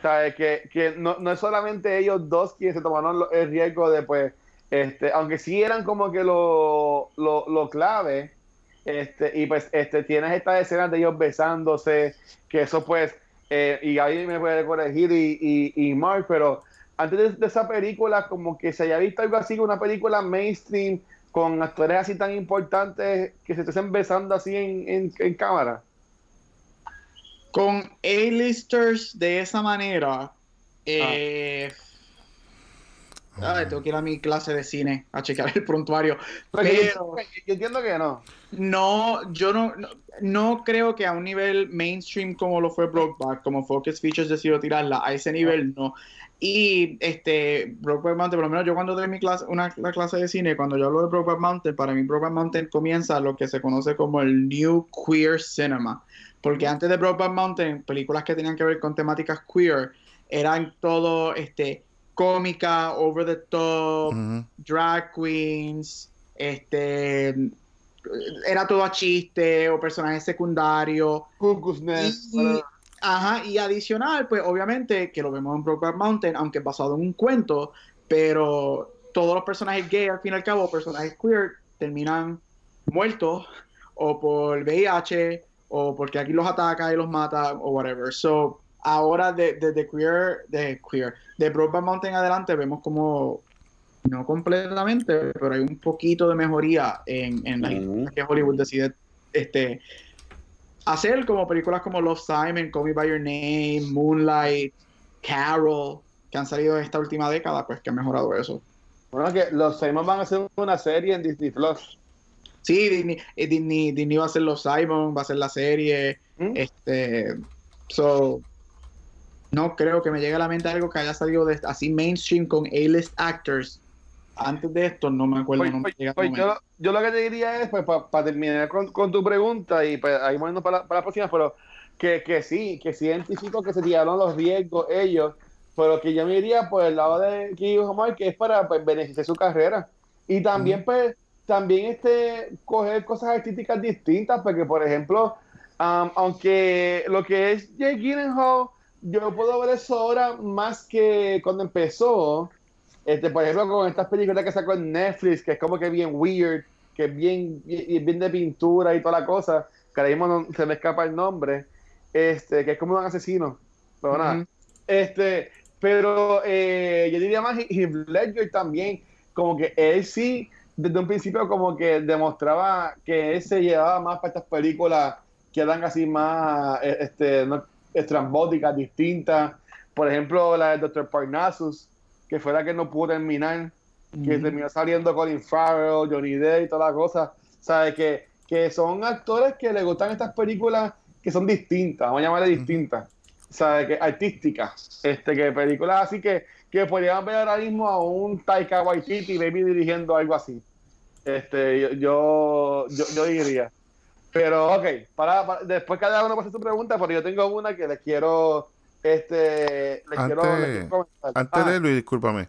Sea, que, que no, no es solamente ellos dos quienes se tomaron el riesgo de pues, este, aunque sí eran como que lo, lo, lo clave, este, y pues este, tienes estas escenas de ellos besándose, que eso pues, eh, y ahí me puede corregir y, y, y Mark, pero antes de, esa película, como que se haya visto algo así, una película mainstream con actores así tan importantes que se estén besando así en, en cámara. Con A-listers de esa manera, eh, ay, tengo que ir a mi clase de cine a checar el prontuario. Pero- yo, entiendo que no. No, yo no, no, no creo que a un nivel mainstream como lo fue Brokeback, como Focus Features decidió tirarla, a ese nivel no. Y este Brokeback Mountain, por lo menos yo cuando doy mi clase, una la clase de cine, cuando yo hablo de Brokeback Mountain, para mí Brokeback Mountain comienza lo que se conoce como el New Queer Cinema. Porque antes de Brokeback Mountain, películas que tenían que ver con temáticas queer eran todo este cómica, over the top, drag queens, este era todo a chiste o personajes secundarios. Ajá, y adicional, pues obviamente que lo vemos en Brokeback Mountain, aunque es basado en un cuento, pero todos los personajes gay, al fin y al cabo, personajes queer, terminan muertos o por VIH o porque aquí los ataca y los mata o whatever. So, ahora de, de, de queer, de queer, de Brokeback Mountain en adelante vemos como no completamente, pero hay un poquito de mejoría en, en Ujú. historias que Hollywood decide este hacer como películas como Love Simon, Call Me By Your Name, Moonlight, Carol, que han salido en esta última década, pues que han mejorado eso. Bueno, que los Simon van a hacer una serie en Disney Plus. Sí, Disney, eh, Disney, Disney va a ser Love Simon, va a ser la serie, ¿Mm? este, so, no creo que me llegue a la mente algo que haya salido de así mainstream con A-list actors. Antes de esto no me acuerdo. Pues, no me pues, pues, yo, yo lo que te diría es, pues, para terminar con, con tu pregunta y pues, ahí moviendo para, para la próxima, pero que, que sí, que sí identifico que se tiraron los riesgos ellos, pero que yo me iría por el lado de Kiyo Omar, que es para pues, beneficiar su carrera. Y también, pues, también este, coger cosas artísticas distintas, porque, por ejemplo, um, aunque lo que es Jake Gyllenhaal, yo puedo ver eso ahora más que cuando empezó, este, por ejemplo, con estas películas que sacó en Netflix, que es como que bien weird, que es bien, bien, bien de pintura y toda la cosa, que ahora mismo no- se me escapa el nombre, este, que es como un asesino. Pero nada. Ujú. Este, pero eh, yo diría más Heath Ledger también, como que él sí, desde un principio como que demostraba que él se llevaba más para estas películas que eran así más eh, este, no, estrambóticas, distintas. Por ejemplo, la de Dr. Parnassus, que fue la que no pudo terminar, que Ujú. terminó saliendo Colin Farrell, Johnny Depp y toda la cosa. ¿Sabes? Que, que son actores que le gustan estas películas que son distintas, vamos a llamarle distintas. ¿Sabes? Que artísticas. Este, que películas así que, que podrían ver ahora mismo a un Taika Waititi baby dirigiendo algo así. Este, yo, yo, yo, diría. Pero, ok, para, para- después cada uno hacer su pregunta, pero yo tengo una que les quiero, este, les quiero, les quiero comentar. antes Ah, de Luis, discúlpame.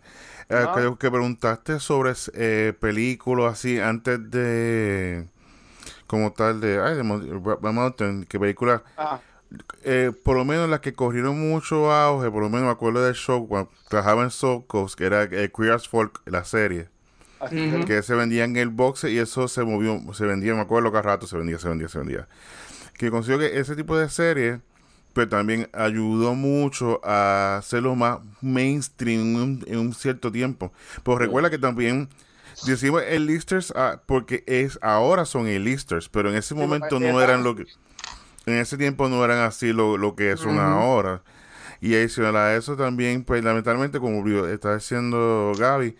Eh, No. que, que preguntaste sobre eh, películas así antes de como tal de ay de Mountain que películas ah, eh, por lo menos las que corrieron mucho auge por lo menos me acuerdo del show cuando trabajaba en Soul Coast que era eh, Queer as Folk la serie. Que se vendía en el box y eso se movió se vendía me acuerdo cada rato se vendía se vendía se vendía. Que considero que ese tipo de serie pero también ayudó mucho a hacerlo más mainstream en un, en un cierto tiempo. Pero recuerda que también decimos el listers ah, porque es ahora son el listers, pero en ese momento no era- eran lo que en ese tiempo no eran así lo, lo que son Ujú. ahora. Y adicional a eso también, pues lamentablemente, como está diciendo Gaby,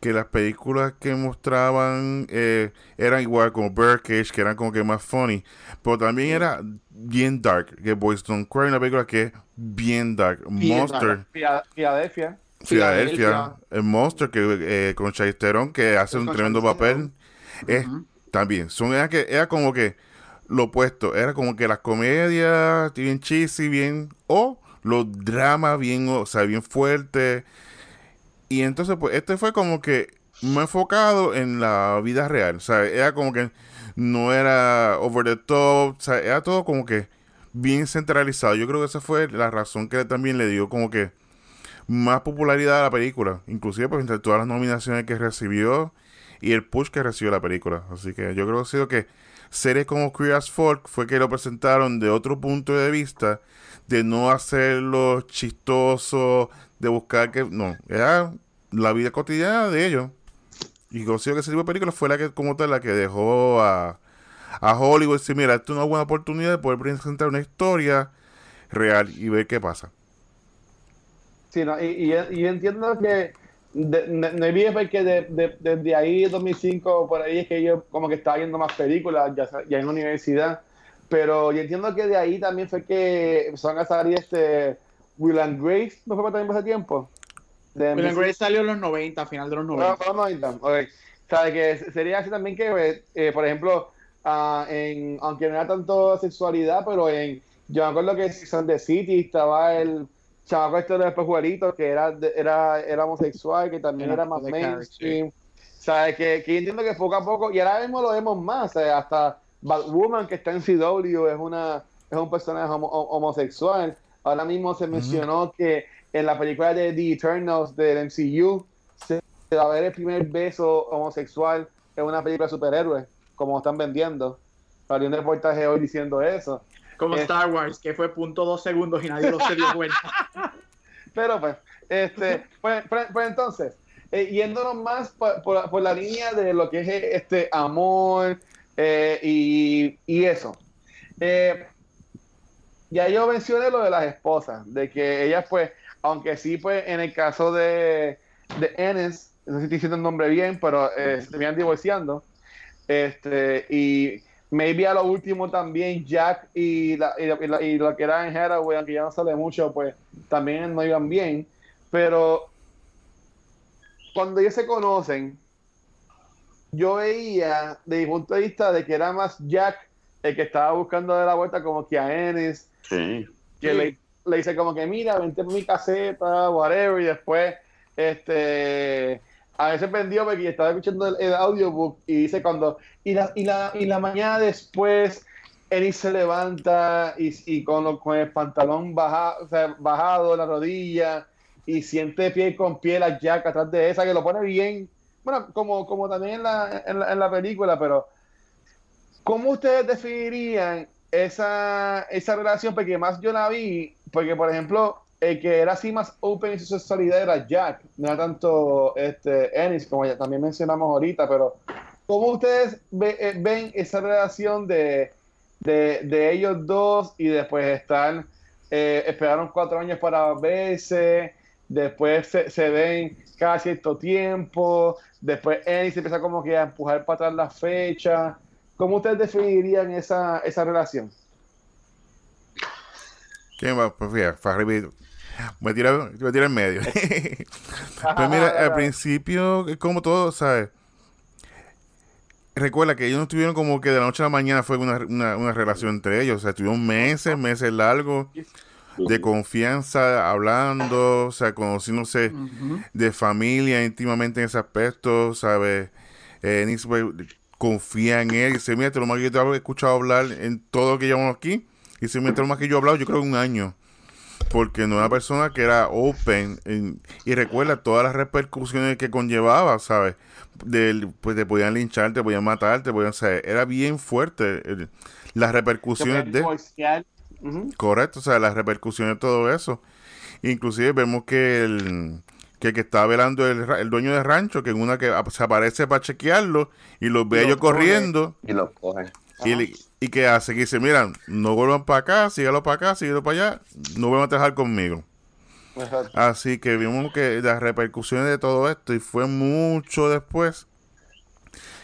que las películas que mostraban eh, eran igual como Birdcage, que eran como que más funny, pero también era bien dark, que Boys Don't Cry, una película que es bien dark. Bien Monster, Filadelfia. Filadelfia, el Monster, que eh, con Charlize Theron, que hace un Con tremendo papel. Es, también, son, era, que, era como que lo opuesto, era como que las comedias bien cheesy, bien, o los dramas bien, o sea, bien fuertes. Y entonces, pues, este fue como que más enfocado en la vida real, o sea, era como que no era over the top, o sea, era todo como que bien centralizado. Yo creo que esa fue la razón que también le dio como que más popularidad a la película, inclusive pues entre todas las nominaciones que recibió y el push que recibió la película. Así que yo creo que ha sido que series como Queer as Folk fue que lo presentaron de otro punto de vista, de no hacerlo chistoso, de buscar que no, era la vida cotidiana de ellos. Y considero que ese tipo de película fue la que como tal la que dejó a, a Hollywood decir, mira, esto es una buena oportunidad de poder presentar una historia real y ver qué pasa. Sí, no, y, y, y entiendo que de, de, maybe fue que de- de- desde ahí, 2005, por ahí es que yo como que estaba viendo más películas ya, ya en la universidad, pero yo entiendo que de ahí también fue que empezaron a salir este Will and Grace, ¿no fue también por ese tiempo? De Will and. Grace salió en los 90, a final de los Ah, 90. fue los 90, ok. O sea, que sería así también que, eh, por ejemplo, ah, en, aunque no era tanto sexualidad, pero en, yo me acuerdo que en Sex and the City estaba el chamaco este de espejuelitos que era, era, era homosexual, que también Era era más mainstream. Sea, que, que yo entiendo que poco a poco, y ahora mismo lo vemos más, sea, hasta Batwoman que está en CW es una es un personaje homo- homosexual. Ahora mismo se mencionó que en la película de The Eternals del MCU se se va a ver el primer beso homosexual en una película de superhéroes, como están vendiendo. Salió un reportaje hoy diciendo eso. Como Eh. Star Wars, que fue punto dos segundos y nadie lo se dio cuenta. Pero pues, este, pues, pues- pues entonces, eh, yéndonos más por, por- por la línea de lo que es eh, este amor eh, y, y eso. Eh, ya yo mencioné lo de las esposas, de que ellas pues, aunque sí pues en el caso de, de Ennis, no sé si estoy diciendo el nombre bien, pero eh, se venían divorciando. Este, y maybe a lo último también Jack y, la, y, la- y la- y que era en Hathaway, aunque ya no sale mucho, pues también no iban bien. Pero cuando ellos se conocen, yo veía desde mi punto de vista de que era más Jack el que estaba buscando de la vuelta como que a Ennis, Sí. que Sí. le, le dice como que mira, vente por mi caseta, whatever, y después este a veces vendió porque estaba escuchando el, el audiobook y dice cuando y la, y la, y la mañana después Ennis se levanta y, y con, lo- con el pantalón baja, bajado la rodilla y siente piel con piel a Jack atrás de esa que lo pone bien bueno como, como también en la, en la, en la película pero ¿cómo ustedes definirían esa, esa relación? Porque más yo la vi, porque por ejemplo, el que era así más open en su sexualidad era Jack, no era tanto este, Ennis, como ya también mencionamos ahorita, pero ¿cómo ustedes eh, ven esa relación de, de, ellos dos y después estar, eh, esperaron cuatro años para verse, después se, ven cada cierto tiempo, después Ennis empieza como que a empujar para atrás la fecha. ¿Cómo ustedes definirían esa, esa relación? ¿Quién va? Pues fíjate, me tira, me tira en medio. Pues Ajá, mira, ajá, al principio, como todo, ¿sabes? Recuerda que ellos no estuvieron como que de la noche a la mañana fue una, una, una relación entre ellos. O sea, estuvieron meses, meses largos de confianza, hablando, o sea, conociéndose de familia íntimamente en ese aspecto, ¿sabes? Eh, pues, confía en él. Dice, mira, te lo más que yo te he escuchado hablar en todo lo que llevamos aquí. Y dice, mira, te lo más que yo he hablado, yo creo un año. Porque no era una persona que era open. en- y recuerda todas las repercusiones que conllevaba, ¿sabes? Del, pues te podían linchar, te podían matar, te podían... O sea, era bien fuerte el- las repercusiones de... Correcto, o sea, las repercusiones de todo eso. Inclusive vemos que el que el que estaba velando el, ra- el dueño del rancho, que en una que se aparece para chequearlo y los ve Y ellos los coge. corriendo Y los coge. y, le- y que hace que dice, mira, no vuelvan para acá, sígalo para acá, síguelo para allá, no vuelvan a trabajar conmigo. Exacto. Así que vimos que las repercusiones de todo esto y fue mucho después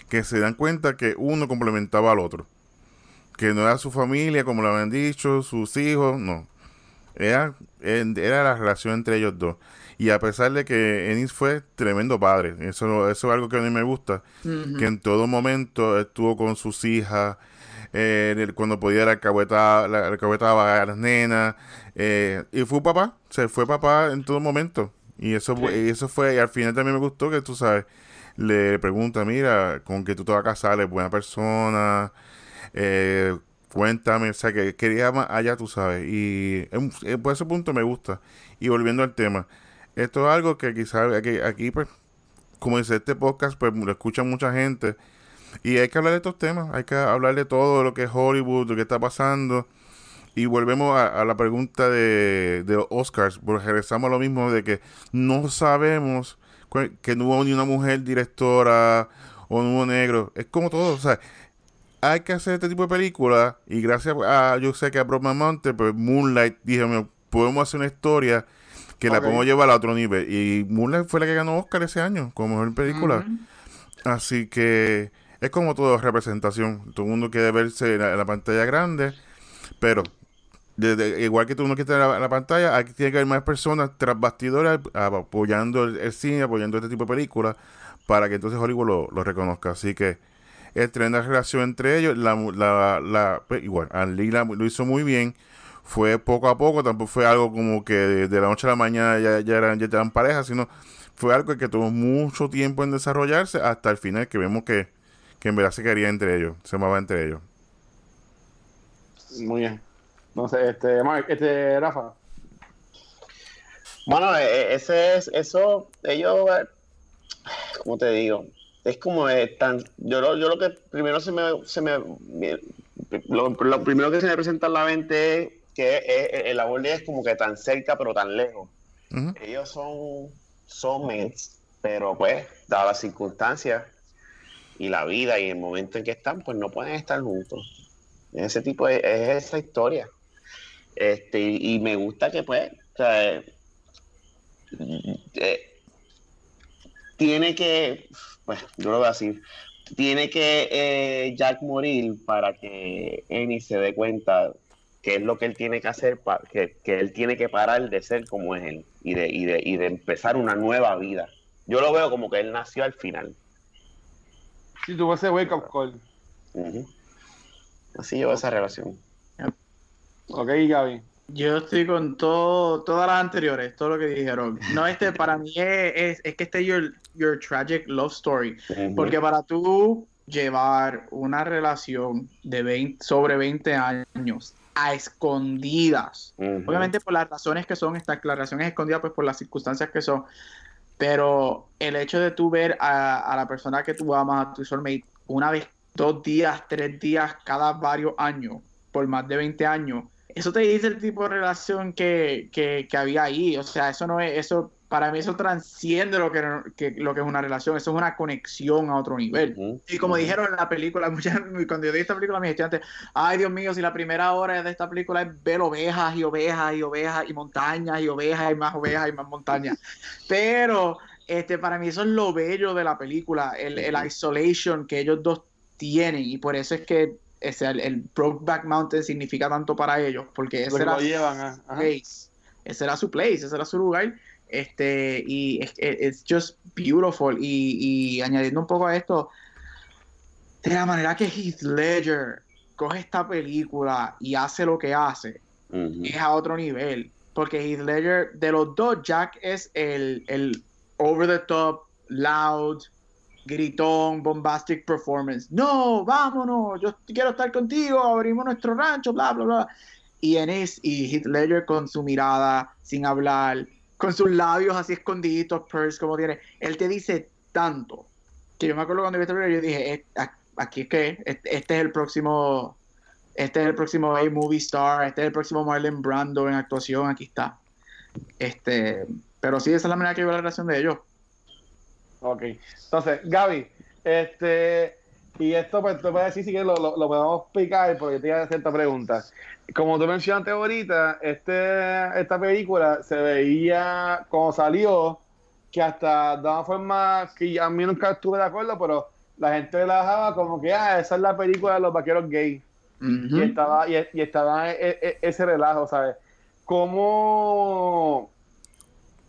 que se dan cuenta que uno complementaba al otro. Que no era su familia, como lo habían dicho, sus hijos, no. Era, era la relación entre ellos dos. Y a pesar de que Ennis fue tremendo padre, eso, eso es algo que a mí me gusta, que en todo momento estuvo con sus hijas, eh, cuando podía la alcahuetaba, la alcahuetaba a las nenas, eh, y fue papá, se fue papá en todo momento. Y eso, fue- y eso fue, y al final también me gustó que tú sabes, le pregunta, mira, con que tú te vas a casar, es buena persona, eh, cuéntame, o sea, que quería más allá, tú sabes, y por ese punto me gusta. Y volviendo al tema, esto es algo que quizás aquí, aquí pues, como dice este podcast, pues lo escucha mucha gente. Y hay que hablar de estos temas, hay que hablar de todo lo que es Hollywood, lo que está pasando. Y volvemos a, a la pregunta de, de los Oscars, porque regresamos a lo mismo de que no sabemos que no hubo ni una mujer directora o no hubo negro. Es como todo, o sea, hay que hacer este tipo de películas y gracias a, yo sé que a Brockman Mountain, pues Moonlight, dije, "Mira, podemos hacer una historia que la podemos llevar a otro nivel. Y Moonlight fue la que ganó Oscar ese año como mejor película. Así que es como todo representación. Todo el mundo quiere verse en la, en la pantalla grande, pero desde- igual que todo el mundo quiere estar en la, pantalla, aquí tiene que haber más personas tras bastidores apoyando el, cine, apoyando este tipo de películas, para que entonces Hollywood lo, reconozca. Así que es tremenda relación entre ellos. La, la, la- pues, igual, la- lo hizo muy bien. Fue poco a poco, tampoco fue algo como que de, de la noche a la mañana ya, ya eran, ya eran pareja, sino fue algo que tuvo mucho tiempo en desarrollarse hasta el final que vemos que, que en verdad se quería entre ellos, se amaba entre ellos. Muy bien. No sé, este, Mark, este, Rafa. Bueno, eh, ese es, eso, ellos, eh, ¿cómo te digo? Es como eh, tan, yo lo, yo lo que primero se me, se me, lo, lo primero que se me presenta en la mente es que eh, el amor de ella es como que tan cerca pero tan lejos. Ellos son soulmates, pero pues, dadas las circunstancias y la vida y el momento en que están, pues no pueden estar juntos. Ese tipo de, es esa historia. Este, y me gusta que pues, o sea, eh, eh, tiene que, pues, yo lo veo así, tiene que eh, Jack morir para que Amy se dé cuenta que es lo que él tiene que hacer, que, que él tiene que parar de ser como es él y de, y, de, y de empezar una nueva vida. Yo lo veo como que él nació al final. Si tuvo ese wake up call. Ujú. Así yo veo esa relación. Ok, Gaby. Yo estoy con todo, todas las anteriores, todo lo que dijeron. No, este para mí es, es, que este es your, your tragic love story. Ujú. Porque para tú llevar una relación de 20, sobre 20 años a escondidas, Ujú. obviamente por las razones que son, esta la relación es escondida pues por las circunstancias que son, pero el hecho de tú ver a, a la persona que tú amas, a tu soulmate, una vez, dos días, tres días, cada varios años, por más de 20 años, eso te dice el tipo de relación que, que, que había ahí, o sea, eso no es, eso, para mí eso transciende lo que, que- lo que es una relación, eso es una conexión a otro nivel. Y como dijeron en la película, muchas- cuando yo vi esta película, mis estudiantes, ay Dios mío, si la primera hora de esta película es ver ovejas y ovejas y ovejas y montañas y ovejas y más ovejas y más montañas. Pero este, para mí eso es lo bello de la película, el, el isolation que ellos dos tienen y por eso es que ese, el, el Brokeback Mountain significa tanto para ellos, porque ese era lo llevan, ah, ajá. place. Ese era su place, ese era su lugar. Este, y es es it's just beautiful. Y, y añadiendo un poco a esto, de la manera que Heath Ledger coge esta película y hace lo que hace, Ujú. es a otro nivel. Porque Heath Ledger, de los dos, Jack es el, el over the top, loud, gritón, bombastic performance. No, vámonos, yo quiero estar contigo, abrimos nuestro rancho, bla, bla, bla. Y Ennis y Heath Ledger con su mirada, sin hablar, con sus labios así escondiditos, purse como tiene. Él te dice tanto. Que yo me acuerdo cuando vi esta película, yo dije, "Eh, aquí es que este, este es el próximo, este es el próximo A movie star, este es el próximo Marlon Brando en actuación, aquí está. Este, Pero sí, esa es la manera que veo la relación de ellos. Ok. Entonces, Gaby, este, y esto pues te voy a decir si que lo, lo, podemos explicar porque te iba a hacer esta pregunta. Como tú mencionaste ahorita, este, esta película se veía como salió, que hasta de una forma que a mí nunca estuve de acuerdo, pero la gente la dejaba como que, ah, esa es la película de los vaqueros gays. Uh -huh. Y estaba, y, y estaba e, e, ese relajo, ¿sabes? ¿Cómo,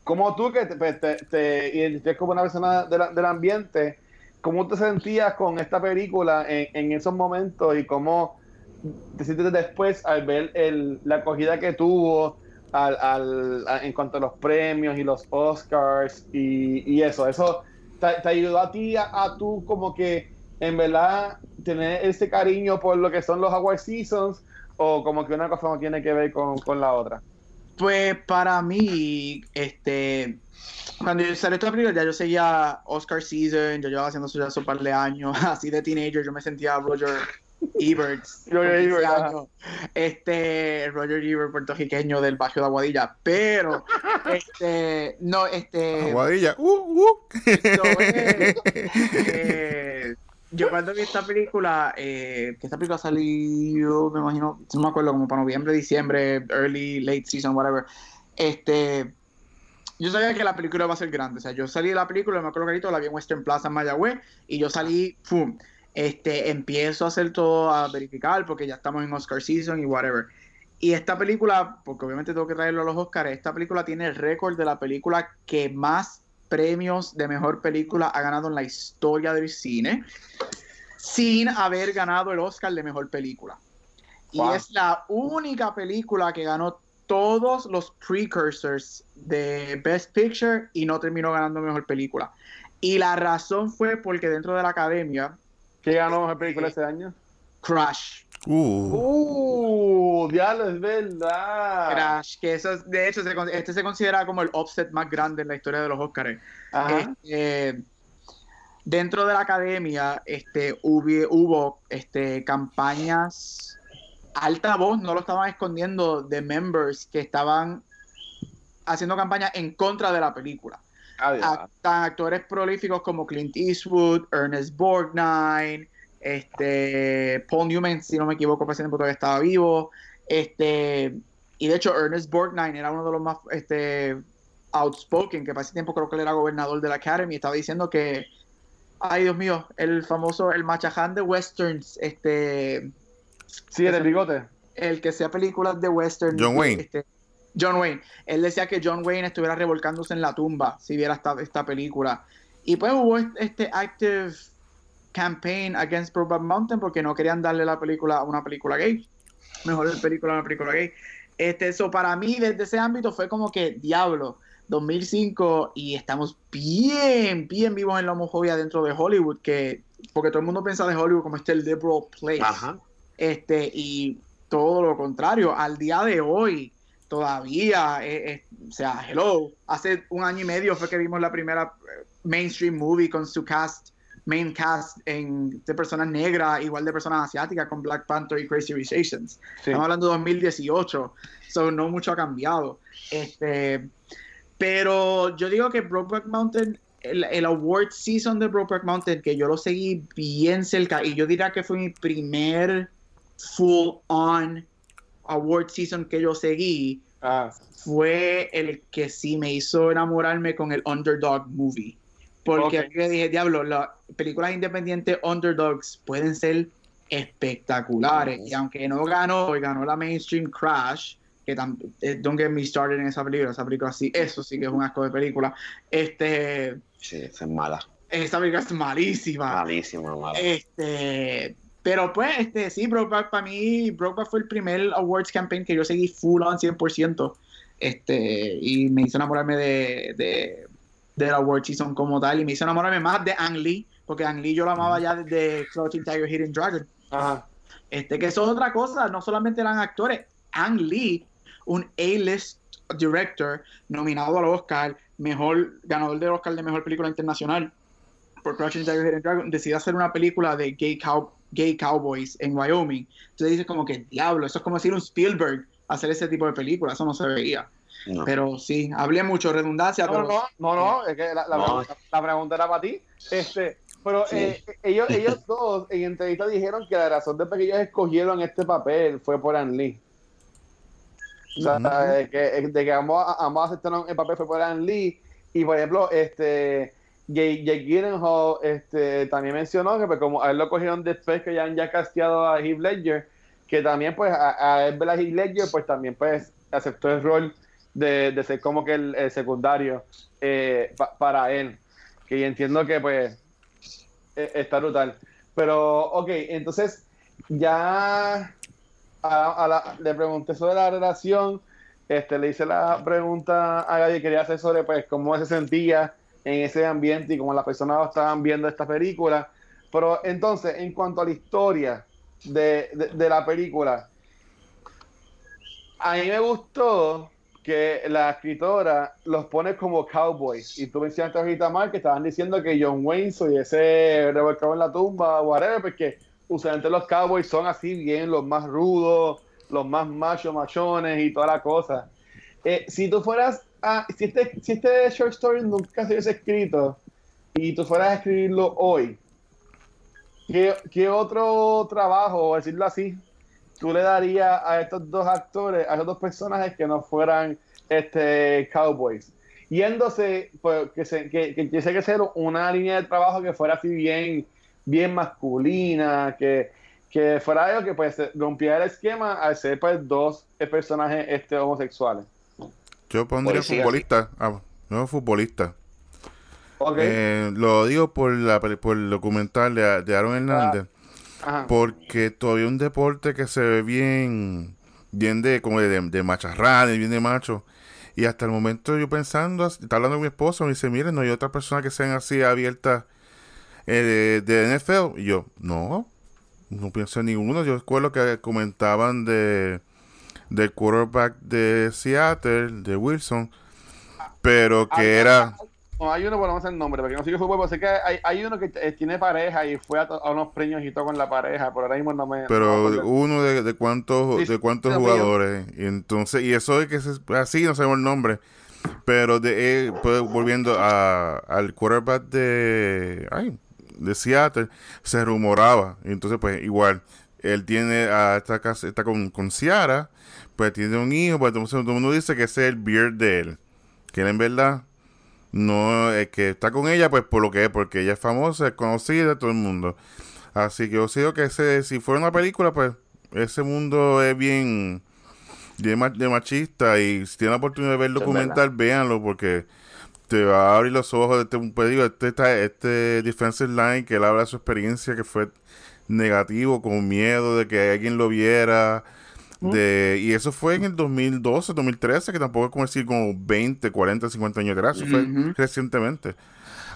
cómo tú que te, pues, te, te identificas como una persona de la, del ambiente, cómo te sentías con esta película en, en esos momentos y cómo te sientes después al ver el, la acogida que tuvo al, en cuanto a los premios y los Oscars y, eso? ¿Eso te, ayudó a ti a, a tú como que en verdad tener ese cariño por lo que son los Award Seasons o como que una cosa no tiene que ver con, con la otra? Pues para mí, este, cuando yo salió esta película, ya yo seguía Oscar Season, yo llevaba haciendo eso ya hace un par de años, así de teenager, yo me sentía Roger Ebert. Roger Ebert. Este, Roger Ebert, puertorriqueño del barrio de Aguadilla. Pero, este, no, este. Aguadilla, uh, uh. eh, yo cuando vi esta película, eh, que esta película salió, me imagino, no me acuerdo, como para noviembre, diciembre, early, late season, whatever. Este, yo sabía que la película iba a ser grande. O sea, yo salí de la película, me acuerdo clarito, la vi en Western Plaza en Mayagüez, y yo salí, ¡pum! Este, empiezo a hacer todo, a verificar, porque ya estamos en Oscar season y whatever. Y esta película, porque obviamente tengo que traerlo a los Oscars, esta película tiene el récord de la película que más premios de mejor película ha ganado en la historia del cine, sin haber ganado el Oscar de mejor película. Wow. Y es la única película que ganó todos los precursors de Best Picture y no terminó ganando mejor película. Y la razón fue porque dentro de la academia. ¿Qué ganó mejor película eh, ese año? Crash. Uh, uh diablo, es verdad. Crash, que eso, de hecho, se, este se considera como el offset más grande en la historia de los Oscars. Este, dentro de la academia este, hubo, hubo este, campañas alta voz, no lo estaban escondiendo, de members que estaban haciendo campaña en contra de la película. Hasta actores prolíficos como Clint Eastwood, Ernest Borgnine, este, Paul Newman, si no me equivoco, por ejemplo, todavía estaba vivo. Este, y de hecho, Ernest Borgnine era uno de los más este, outspoken, que para ese tiempo creo que él era gobernador de la Academy, estaba diciendo que, ay Dios mío, el famoso, el machaján de westerns, este Sí, el bigote. El que sea películas de western. John Wayne. Este, John Wayne. Él decía que John Wayne estuviera revolcándose en la tumba si viera esta, esta película. Y pues hubo este active campaign against Brokeback Mountain porque no querían darle la película a una película gay. Mejor el película a una película gay. Este, eso para mí desde ese ámbito fue como que diablo. 2005 y estamos bien, bien vivos en la homofobia dentro de Hollywood, que porque todo el mundo piensa de Hollywood como este liberal place. Ajá. Este, y todo lo contrario, al día de hoy todavía, eh, eh, o sea, hello, hace un año y medio fue que vimos la primera mainstream movie con su cast, main cast en, de personas negras, igual de personas asiáticas con Black Panther y Crazy Rich Asians. Sí. Estamos hablando de 2018, so no mucho ha cambiado. Este, pero yo digo que Brokeback Mountain el, el, award season de Brokeback Mountain, que yo lo seguí bien cerca, y yo diría que fue mi primer full on award season que yo seguí ah. fue el que sí me hizo enamorarme con el Underdog Movie. Porque okay. dije, diablo, las películas independientes Underdogs pueden ser espectaculares. Y aunque no ganó, ganó la mainstream Crash, que eh, don't get me started en esa película, esa película sí, eso sí que es un asco de película. Este. Sí, es mala. Esa película es malísima. Malísima, mala. Este pero pues, este, sí, Brokeback para mí, Brokeback fue el primer awards campaign que yo seguí full on 100%. Este, y me hizo enamorarme de, de, de la award season como tal. Y me hizo enamorarme más de Ang Lee, porque Ang Lee yo lo amaba ya desde Crouching Tiger, Hidden Dragon. Ajá. Este, que eso es otra cosa, no solamente eran actores. Ang Lee, un A-list director, nominado al Oscar, mejor, ganador del Oscar de mejor película internacional por Crouching Tiger, Hidden Dragon, decide hacer una película de gay cow gay cowboys en Wyoming. Entonces dices como que diablo, eso es como decir un Spielberg hacer ese tipo de película, eso no se veía. No. Pero sí, hablé mucho, redundancia, No, pero no, no, no, es que la, la No. pregunta, la pregunta era para ti. Este, pero Sí. eh, ellos, ellos dos en entrevista dijeron que la razón de por qué ellos escogieron este papel fue por Ann Lee. O sea, eh, que, de que ambos, ambos aceptaron el papel fue por Ann Lee. Y por ejemplo, este Jake, Jake Gyllenhaal este, también mencionó que pues, como a él lo cogieron después que ya han ya casteado a Heath Ledger, que también pues a, a Heath Ledger pues también pues aceptó el rol de, de ser como que el, secundario eh, pa- para él. Que yo entiendo que pues eh, está brutal. Pero, ok, entonces ya a la- le pregunté sobre la relación, este, le hice la pregunta a Gaby, quería hacer sobre pues cómo se sentía en ese ambiente y cómo las personas estaban viendo esta película. Pero entonces, en cuanto a la historia de, de- la película, a mí me gustó que la escritora los pone como cowboys. Y tú mencionaste ahorita, Mark, que estaban diciendo que John Wayne y ese revolcado en la tumba, whatever, porque usualmente los cowboys son así bien los más rudos, los más machos, machones y toda la cosa. Eh, si tú fueras a, si este, si este short story nunca se hubiese escrito y tú fueras a escribirlo hoy, ¿qué, qué otro trabajo, decirlo así, tú le darías a estos dos actores, a esos dos personajes que no fueran este cowboys? Yéndose, pues, que, se, que, que tuviese que ser una línea de trabajo que fuera así bien, bien masculina, que, que fuera algo que pues rompiera el esquema al ser pues dos personajes este, homosexuales. Yo pondría Policía, futbolista. Ah, no, futbolista. Eh, lo digo por, la, por el documental de, de Aaron Hernández. Ajá. Porque todavía un deporte que se ve bien, bien de, como de, de macharrán, bien de macho. Y hasta el momento yo pensando, está hablando con mi esposo, me dice, miren, no hay otra persona que sean así abiertas eh, de, de NFL. Y yo, no, no pienso en ninguno. Yo recuerdo que comentaban de del quarterback de Seattle, de Wilson, pero que Hay- era... No, hay uno, pero no sé el nombre, porque no sigue fútbol, pero sé que hay, hay uno que eh, tiene pareja y fue a, unos premios y todo con la pareja, pero ahora mismo no me... no me Pero uno de, de cuántos Sí, de cuántos jugadores y entonces y eso es que se, así no sabemos el nombre pero de eh, pues, volviendo a, al quarterback de ay, de Seattle se rumoraba entonces pues igual él tiene a esta casa está con, con Ciara pues tiene un hijo pues entonces todo el mundo dice que ese es el beard de él que él en verdad no es que está con ella pues por lo que es porque ella es famosa es conocida de todo el mundo. Así que yo sigo que ese, si fuera una película, pues ese mundo es bien de, ma- de machista y si tienen la oportunidad de ver el documental, véanlo porque te va a abrir los ojos de este, pues digo, este, este, este defensive line que él habla de su experiencia que fue negativo, con miedo de que alguien lo viera. De, y eso fue en el 2012, 2013, que tampoco es como decir como 20, 40, 50 años atrás, eso fue recientemente.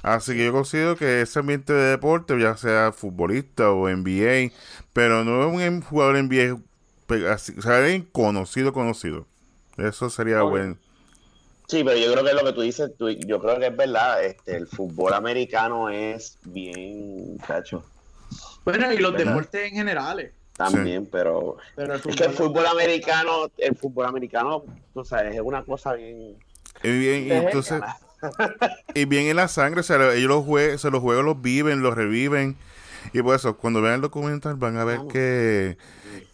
Así que yo considero que ese ambiente de deporte, ya sea futbolista o NBA, pero no es un jugador NBA, así, o sea, alguien conocido, conocido. Eso sería bueno. Sí, pero yo creo que lo que tú dices, tú- yo creo que es verdad. Este, el fútbol americano es bien, cacho, Bueno, y los ¿Verdad? deportes en general. también, pero Pero el es que el fútbol americano, el fútbol americano, tú sabes, es una cosa bien. Y bien, y entonces, y bien en la sangre, o sea, ellos los jue se los juegos los viven, los reviven. Y por eso, cuando vean el documental van a ver Vamos. que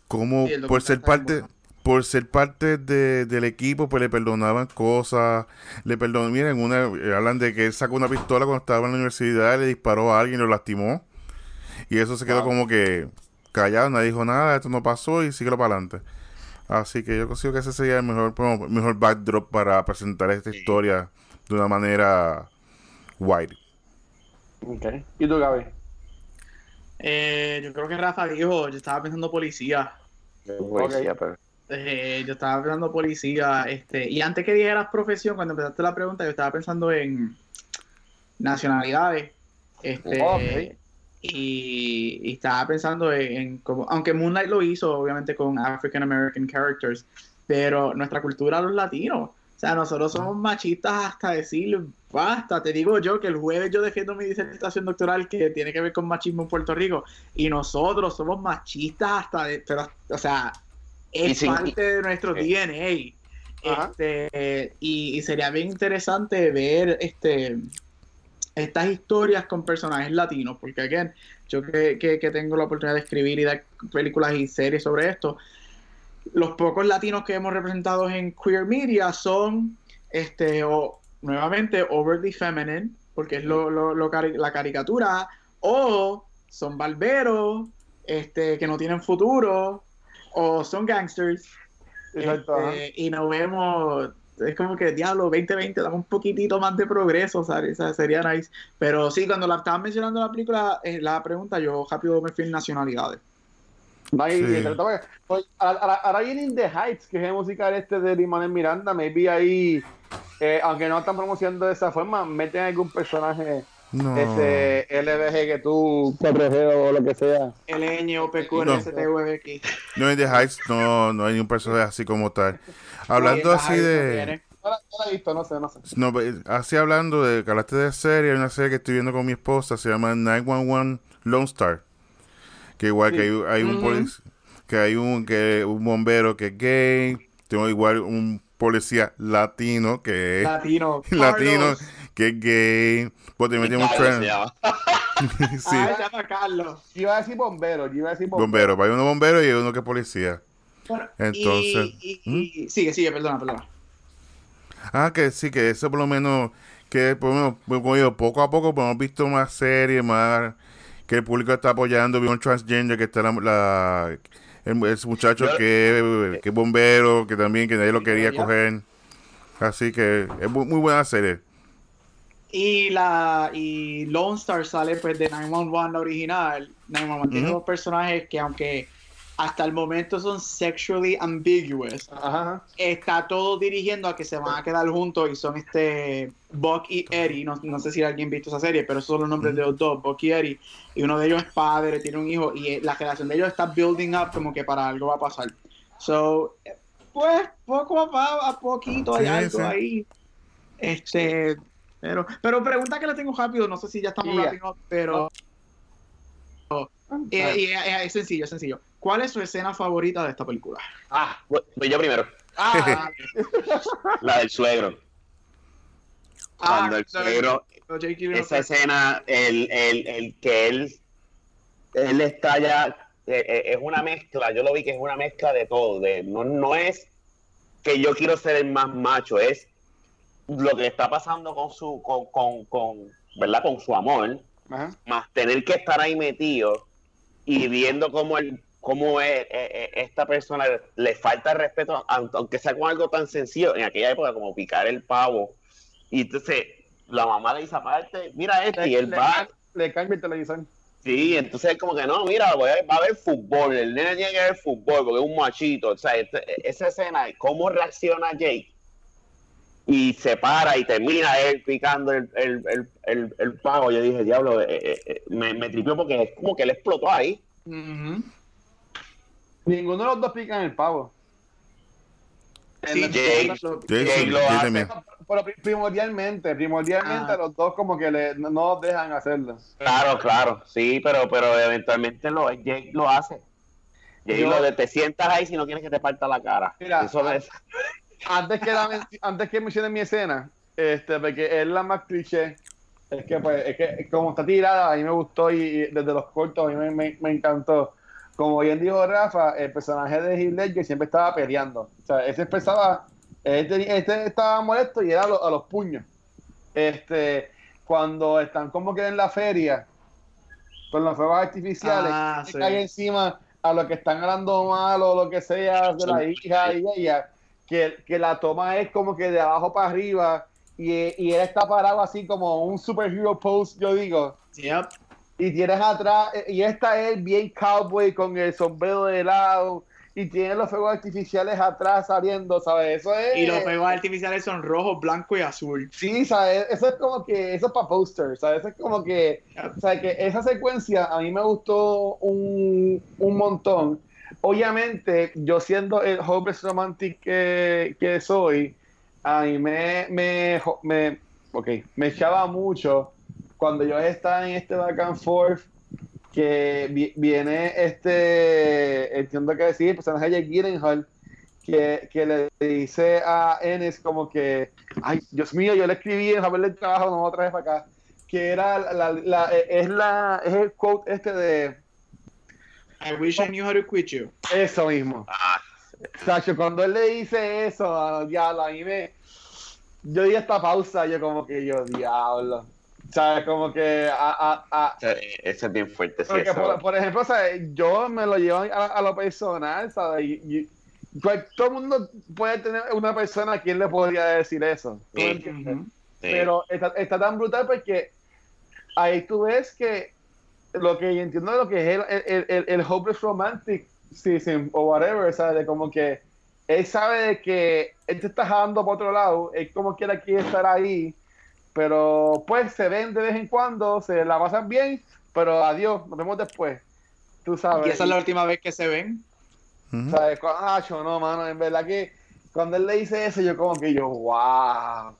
como Sí, por ser parte por ser parte de- del equipo, pues le perdonaban cosas, le perdonan, miren, una, hablan de que él sacó una pistola cuando estaba en la universidad, le disparó a alguien, lo lastimó, y eso se quedó Wow. como que callado, nadie dijo nada, esto no pasó y síguelo para adelante. Así que yo consigo que ese sería el mejor, mejor backdrop para presentar esta Sí. historia de una manera wide. Ok. ¿Y tú, Gaby? Eh, yo creo que Rafa dijo, yo estaba pensando policía. Policía, pero- Eh, yo estaba pensando policía, este, y antes que dijeras profesión, cuando empezaste la pregunta, yo estaba pensando en nacionalidades, este, Ok. Y, y estaba pensando en, como, aunque Moonlight lo hizo, obviamente con African American characters, pero nuestra cultura los latinos, o sea, nosotros somos machistas hasta decir basta. Te digo yo que el jueves yo defiendo mi disertación doctoral que tiene que ver con machismo en Puerto Rico y nosotros somos machistas hasta de, pero, o sea, es parte de nuestro eh. DNA. Este, y, y sería bien interesante ver este estas historias con personajes latinos, porque again, yo que, que, que tengo la oportunidad de escribir y dar películas y series sobre esto, los pocos latinos que hemos representado en queer media son este o nuevamente overly feminine, porque es lo, lo- lo cari- la caricatura, o son barberos, este, que no tienen futuro, o son gangsters, Exacto, este, y nos vemos, es como que diablo, 2020, dame un poquitito más de progreso, ¿sabes? O sea, sería nice. Pero sí, cuando la estaban mencionando la película, eh, la pregunta, yo rápido me fui en nacionalidades. Sí. de- pues, ahora, ahora- ahora viene In the Heights, que es el musical este de Lin-Manuel Miranda. Maybe ahí, eh, aunque no están promocionando de esa forma, meten algún personaje No. este, LBG que tú, 4G o lo que sea. LN, OPQ, No. En The Heights, no, no hay ni un personaje así como tal. Hablando así de. No la, no la he visto, no sé, no sé. No, pe- así hablando de que hablaste de serie, hay una serie que estoy viendo con mi esposa, se llama 911 Lone Star. Que igual que hay, hay un Ujú. polic- que hay un que un bombero que es gay, tengo igual un policía latino que es Latino. latino Carlos. Que es gay, pues te se trend. llama. sí, Ah, se llama Carlos. Yo iba a decir bombero, yo iba a decir bombero. bombero, hay uno bombero y hay uno que es policía. Bueno, Entonces, y- y- y- sigue, sigue, perdona, perdona. Ah, que sí, que eso por lo menos, que por lo menos, como digo, poco a poco pues, hemos visto más series, más que el público está apoyando, vi un transgender que está la, la- el, muchacho Yo- que, que es bombero, que también que nadie lo quería coger. Así que es muy, muy buena serie. Y la y Lone Star sale pues de 911 la original. 911 tiene dos personajes que aunque hasta el momento son sexually ambiguous, Ajá, está todo dirigiendo a que se van a quedar juntos y son este Buck y Eddie. No, no sé si alguien ha visto esa serie, pero esos son los nombres de los dos, Buck y Eddie. Y uno de ellos es padre, tiene un hijo y eh, la relación de ellos está building up como que para algo va a pasar. So, eh, pues poco a, a poquito hay algo ahí. Este, pero, pero pregunta que le tengo rápido, no sé si ya estamos Yeah. up, pero eh, y, eh, es sencillo, es sencillo. ¿Cuál es su escena favorita de esta película? Ah, voy voy yo primero. Ah, La del suegro. Cuando el suegro, esa escena, el, el, el que él, él está ya, eh, eh, es una mezcla, yo lo vi que es una mezcla de todo, de, no, no es que yo quiero ser el más macho, es lo que está pasando con su, con, con, con, ¿verdad? Con su amor, Ajá. más tener que estar ahí metido y viendo cómo el cómo es, eh, eh, esta persona le falta el respeto, aun- aunque sea con algo tan sencillo en aquella época como picar el pavo. Y entonces la mamá le dice aparte, mira esto, y él le, va, le cambia el televisor. sí, entonces es como que no, mira, voy a- va a haber fútbol, el nene tiene que ver fútbol porque es un machito. O sea, este- esa escena, cómo reacciona Jake y se para y termina él picando el, el, el, el, el pavo. Yo dije, diablo, eh, eh, eh, me, me tripió porque es como que él explotó ahí. Ninguno de los dos pican el pavo. Sí, Jake. lo- Jake, lo hace. Pero pri- primordialmente, primordialmente Ah. los dos como que le, no, no dejan hacerlo. Claro, claro, sí, pero, pero eventualmente lo, Jake lo hace. Jake Yo- lo de te sientas ahí si no quieres que te parta la cara. Mira, Eso ah, es- Antes que, la men- antes que mencionen mi escena, este, porque es la más cliché, es que pues, es que como está tirada, a mí me gustó y, y desde los cortos a mí me, me- me encantó. Como bien dijo Rafa, el personaje de Heath Ledger siempre estaba peleando. O sea, ese empezaba, este, este estaba molesto y era a, lo- a los puños. Este, cuando están como que en la feria, con los fuegos artificiales, Ah, sí. cae encima a los que están hablando mal o lo que sea de la hija y ella, que, que la toma es como que de abajo para arriba y, y él está parado así como un superhero pose, yo digo, Yep. y tienes atrás, y está él bien cowboy con el sombrero de lado y tiene los fuegos artificiales atrás saliendo, ¿sabes? Eso es... Y los fuegos artificiales son rojo, blanco y azul. Sí, ¿sabes? Eso es como que, eso es para posters, ¿sabes? Eso es como que, o sea, que esa secuencia a mí me gustó un, un montón. Obviamente, yo siendo el hopeless romantic que, soy, a mí me, me, me, ok, me echaba mucho cuando yo estaba en este back and forth que vi- viene este, entiendo que decir, personaje de Gyllenhaal, que, que le dice a Enes como que, ay, Dios mío, yo le escribí en papel del trabajo, no otra vez para acá, que era la, es la, es el quote este de I wish I knew how to quit you. Eso mismo. Ah, Sacho, cuando él le dice eso, ya a mí me. Yo di esta pausa, yo como que yo, diablo. ¿Sabes? Como que. A, a, a, ese es bien fuerte. Sí, porque, eso. por, por ejemplo, ¿sabes? yo me lo llevo a, a lo personal, ¿sabes? Y- y- pues, todo el mundo puede tener una persona a quien le podría decir eso. Pero está, está tan brutal porque ahí tú ves que lo que yo entiendo de lo que es el, el, el, el hopeless romantic season o whatever, ¿sabes? De como que él sabe de que él te está jalando por otro lado, él como quiera quiere estar ahí, pero pues se ven de vez en cuando, se la pasan bien, pero adiós, nos vemos después. Tú sabes. Y esa es la última vez que se ven. ¿Sabes? Ah, yo no, mano, en verdad que cuando él le dice eso, yo como que yo, wow.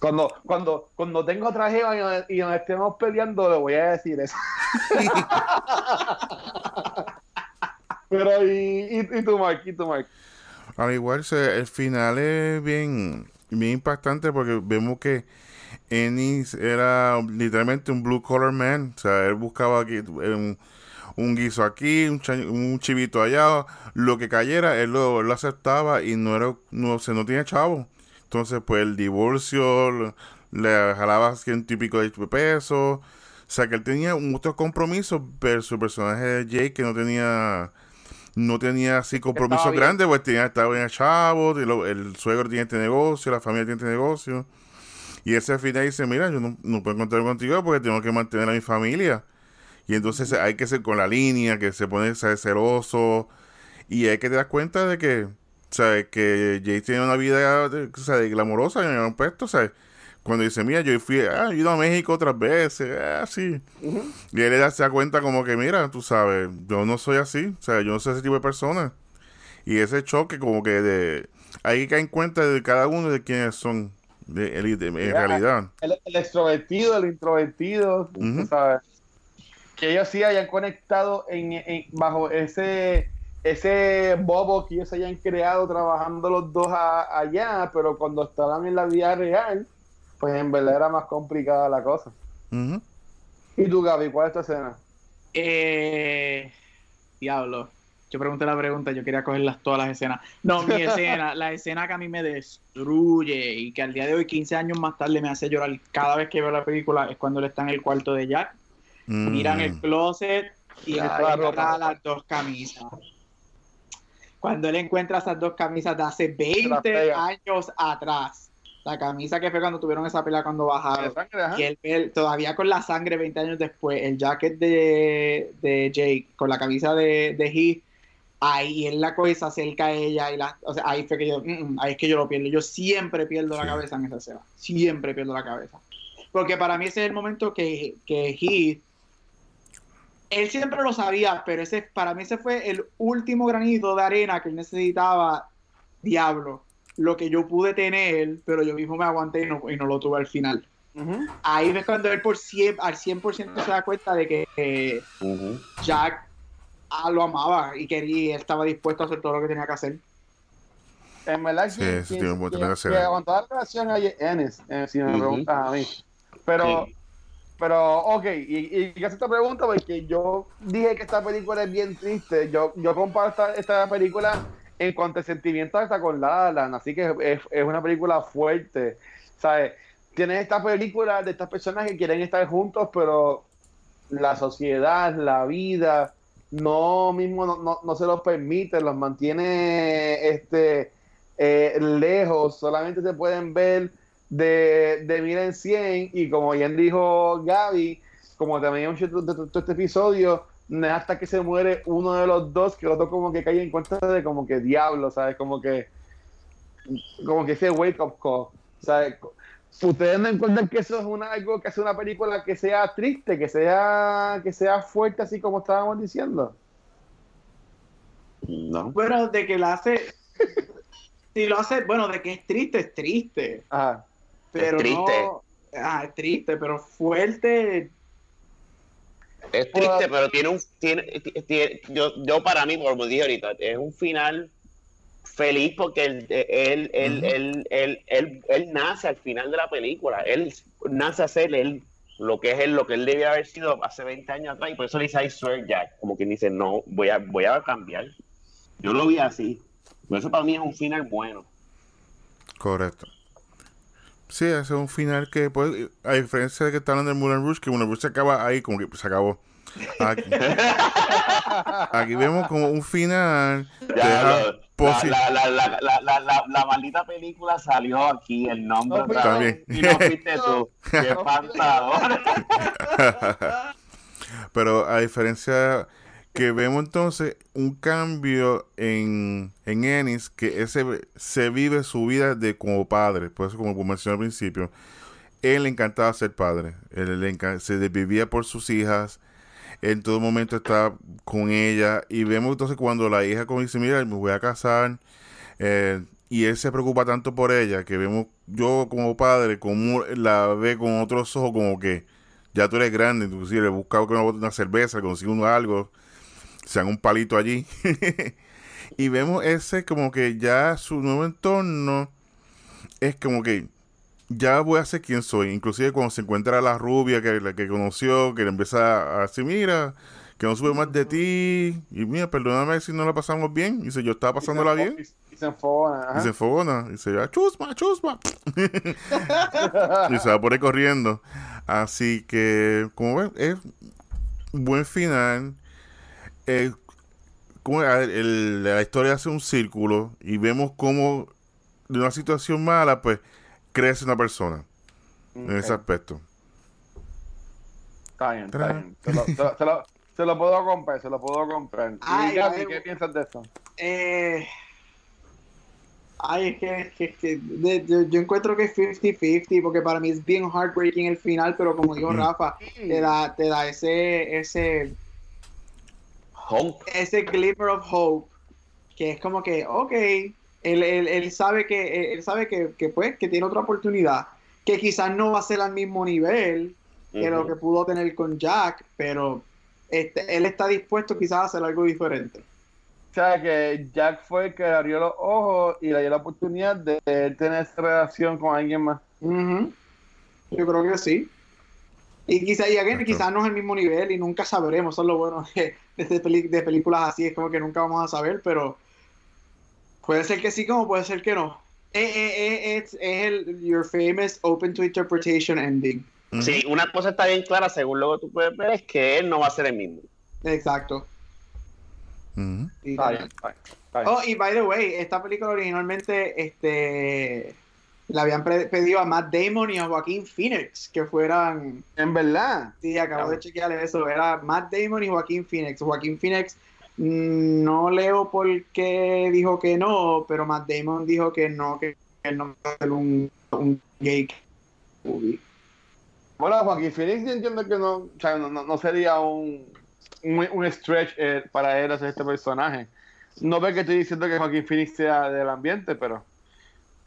Cuando, cuando, cuando tengo otra jeva y nos, y nos estemos peleando, le voy a decir eso. Pero, y, y, y tú, Mark, y tú, Mark. Al igual, se- el final es bien, bien impactante porque vemos que Ennis era literalmente un blue collar man. O sea, él buscaba aquí un, un guiso aquí, un, cha- un chivito allá, lo que cayera, él lo, lo aceptaba y no era, no, o sea, no tenía chavo. Entonces, pues el divorcio le jalaba ciento y pico de pesos. O sea, que él tenía muchos compromisos versus el personaje de Jake que no tenía no tenía así compromisos grandes, pues tenía, estaba bien chavo, el suegro tiene este negocio, la familia tiene este negocio. Y ese al final dice, mira, yo no, no puedo contar contigo porque tengo que mantener a mi familia. Y entonces hay que ser con la línea, que se pone ¿sabes? celoso. Y hay que te das cuenta de que, ¿sabes? Que Jay tiene una vida de, ¿sabes? glamorosa en el aspecto, ¿sabes? Cuando dice, mira, yo fui, ah, he ido a México otras veces, ah, sí. Y él se da cuenta como que, mira, tú sabes, yo no soy así, o sea, yo no soy ese tipo de persona. Y ese choque como que de... Hay que caer en cuenta de cada uno de quiénes son de, de- de- en realidad. El, el extrovertido, el introvertido, tú sabes. Que ellos sí hayan conectado en, en- bajo ese ese bobo que ellos hayan creado trabajando los dos a- allá, pero cuando estaban en la vida real, pues en verdad era más complicada la cosa. ¿Y tú, Gaby, cuál es tu escena? Eh, diablo. Yo pregunté la pregunta, yo quería cogerlas todas las escenas. No, mi escena, la escena que a mí me destruye y que al día de hoy, 15 años más tarde, me hace llorar cada vez que veo la película es cuando él está en el cuarto de Jack, Mm. miran el closet y él encuentra ropa. las dos camisas. Cuando él encuentra esas dos camisas de hace las 20 pega. años atrás, la camisa que fue cuando tuvieron esa pelea cuando bajaron. Sangre. Y él, él todavía con la sangre 20 años después, el jacket de, de Jake con la camisa de, de Heath, ahí él la coge, se acerca a ella y la, o sea, ahí fue que yo, mm, mm, ahí es que yo lo pierdo. Yo siempre pierdo la cabeza en esa escena. Siempre pierdo la cabeza. Porque para mí ese es el momento que, que Heath, él siempre lo sabía, pero ese para mí ese fue el último granito de arena que él necesitaba, diablo. Lo que yo pude tener, pero yo mismo me aguanté y no, y no lo tuve al final Ujú. ahí ves cuando él por 100, al 100% se da cuenta de que eh. Jack ah, lo amaba y quería, él estaba dispuesto a hacer todo lo que tenía que hacer. En verdad, Sí, que quien aguantó la relación ahí es Ennis, eh, si me Ujú. preguntas a mí. Pero, Sí. Pero, ok, y, y hace esta pregunta porque yo dije que esta película es bien triste. Yo, yo comparo esta, esta película en cuanto a sentimientos hasta con La La así que es, es una película fuerte, ¿sabes? Tienes esta película de estas personas que quieren estar juntos, pero la sociedad, la vida, no mismo no, no, no se los permite, los mantiene este eh, lejos, solamente se pueden ver de, de en cien y como bien dicho Gaby, como también hemos hecho de todo este episodio, no es hasta que se muere uno de los dos que el otro como que cae en cuenta de como que diablo, ¿sabes? Como que como que ese wake up call, ¿sabes? Ustedes no encuentran que eso es una, algo que hace una película que sea triste, que sea que sea fuerte así como estábamos diciendo. No. Bueno, de que la hace, si lo hace, bueno, de que es triste, es triste, Ajá. Pero triste. no, ah, es triste, pero fuerte, Es triste, pero tiene un. Tiene, tiene- yo, yo, para mí, como dije ahorita, es un final feliz porque él, él, él, él, él, él, él nace al final de la película. Él nace a ser él lo que es él, lo que él debía haber sido hace 20 años atrás, y por eso le dice I swear Jack, como quien dice, no, voy a, voy a cambiar. Yo lo vi así. Por eso para mí es un final bueno. Correcto. Sí, es un final que, pues, a diferencia de que está hablando del Moulin Rouge, que Moulin Rouge se acaba ahí, como que se acabó. Aquí, aquí vemos como un final. Ya, la, la, la, la, la, la, la maldita película salió aquí, el nombre No otra vez, y no fuiste tú. Qué No fui yo. pantador. Pero a diferencia que vemos entonces un cambio en, en Ennis, que ese se vive su vida de como padre, por eso como mencioné al principio, él le encantaba ser padre, él le se desvivía por sus hijas, en todo momento estaba con ella, y vemos entonces cuando la hija como dice, mira, me voy a casar, eh, y él se preocupa tanto por ella, que vemos yo como padre, como la ve con otros ojos, como que ya tú eres grande, inclusive le busca una, una cerveza, consigue uno algo, se haga un palito allí. y vemos ese como que ya su nuevo entorno es como que ya voy a ser quien soy. Inclusive cuando se encuentra la rubia que, la que conoció, que le empieza a decir, mira, que no sube más de ti. Y mira, perdóname si no la pasamos bien. Dice, yo estaba pasándola bien. Y se enfogona. Y se enfogona. Y dice, "Ah, chusma, chusma. y se va por ahí corriendo. Así que, como ven, es buen final. Eh, como el- el- la historia hace un círculo y vemos cómo de una situación mala, pues crece una persona en ese aspecto. Está bien, está bien. Se lo, se lo- se lo- se lo puedo comprar, se lo puedo comprar. Y Ay, Gaby, ay, ¿qué piensas de eso? Eh, ay, es que, es que- es que de- yo, yo encuentro que es 50-50 porque para mí es bien heartbreaking el final, pero como dijo Mm. Rafa, te da, te da ese, ese, Hope. ese glimmer of hope que es como que, ok, él, él, él sabe que, él, sabe que, que, pues, que tiene otra oportunidad, que quizás no va a ser al mismo nivel que lo que pudo tener con Jack, pero este, él está dispuesto quizás a hacer algo diferente. O sea, que Jack fue el que le abrió los ojos y le dio la oportunidad de él tener esa relación con alguien más. Yo creo que sí. Y quizás y again, no es el mismo nivel y nunca sabremos. Eso es lo bueno de, de, peli- de películas así, es como que nunca vamos a saber, pero puede ser que sí, como puede ser que no. Eh, eh, eh, es, es el your famous open to interpretation ending. Sí, una cosa está bien clara, según lo que tú puedes ver, es que él no va a ser el mismo. Exacto. Ujú. Sí, Está bien, está bien, está bien. Oh, y by the way, esta película originalmente este, le habían pedido a Matt Damon y a Joaquín Phoenix que fueran En verdad. Sí, acabo Claro. de chequear eso. Era Matt Damon y Joaquín Phoenix. Joaquín Phoenix mm, no leo por qué dijo que no, pero Matt Damon dijo que no, que él no va a hacer un, un gay movie. Bueno, Joaquín Phoenix yo entiendo que no, o sea, no, no- no sería un, un, un stretch eh, para él hacer este personaje. No ve que estoy diciendo que Joaquín Phoenix sea del ambiente, pero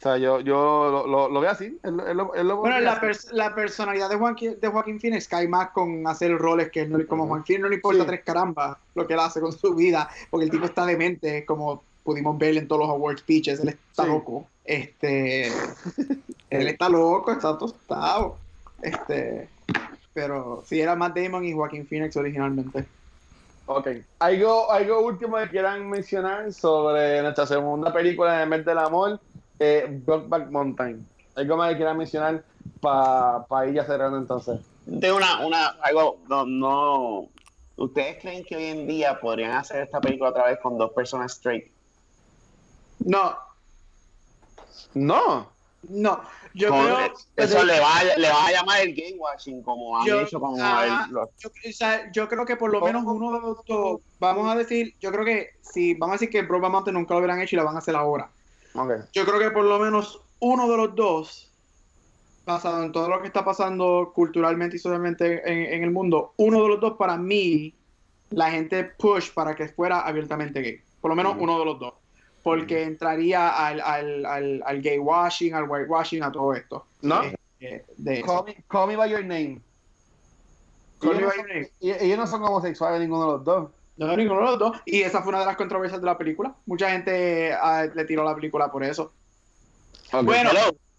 o sea, yo, yo lo, lo, lo veo así. Él, él lo- él lo Bueno, la, así. pers- la personalidad de Joaquín, de Joaquín Phoenix cae más con hacer roles que no, como. Joaquín Phoenix no le importa Sí. tres carambas lo que él hace con su vida, porque el tipo está demente, como pudimos ver en todos los award speeches, él está Sí. loco. Este, él está loco, está tostado. Este, pero sí, era Matt Damon y Joaquín Phoenix originalmente. Ok. ¿Algo, algo último que quieran mencionar sobre nuestra segunda película de Mes del Amor, eh, Brokeback Mountain. ¿Algo más que quieran mencionar para ir ya cerrando entonces? De una, una, algo, no, no. ¿Ustedes creen que hoy en día podrían hacer esta película otra vez con dos personas straight? No, No. no, yo Con- creo... eso le va, a, le va a llamar el gay washing, como han Yo- hecho con el- los- yo, o sea, yo creo que por lo menos uno de los dos, vamos a decir, yo creo que si vamos a decir que Brokeback Mountain nunca lo hubieran hecho y la van a hacer ahora. Yo creo que por lo menos uno de los dos, basado en todo lo que está pasando culturalmente y socialmente en, en el mundo, uno de los dos para mí, la gente push para que fuera abiertamente gay. Por lo menos uno de los dos. Porque entraría al, al, al, al gay washing, al white washing, a todo esto. ¿No? Eh, de eso. Call me, call me by your name. Call me by no your name. ellos no son homosexuales ninguno de los dos. No, ninguno de los dos. Y esa fue una de las controversias de la película. Mucha gente ah, le tiró la película por eso. Bueno,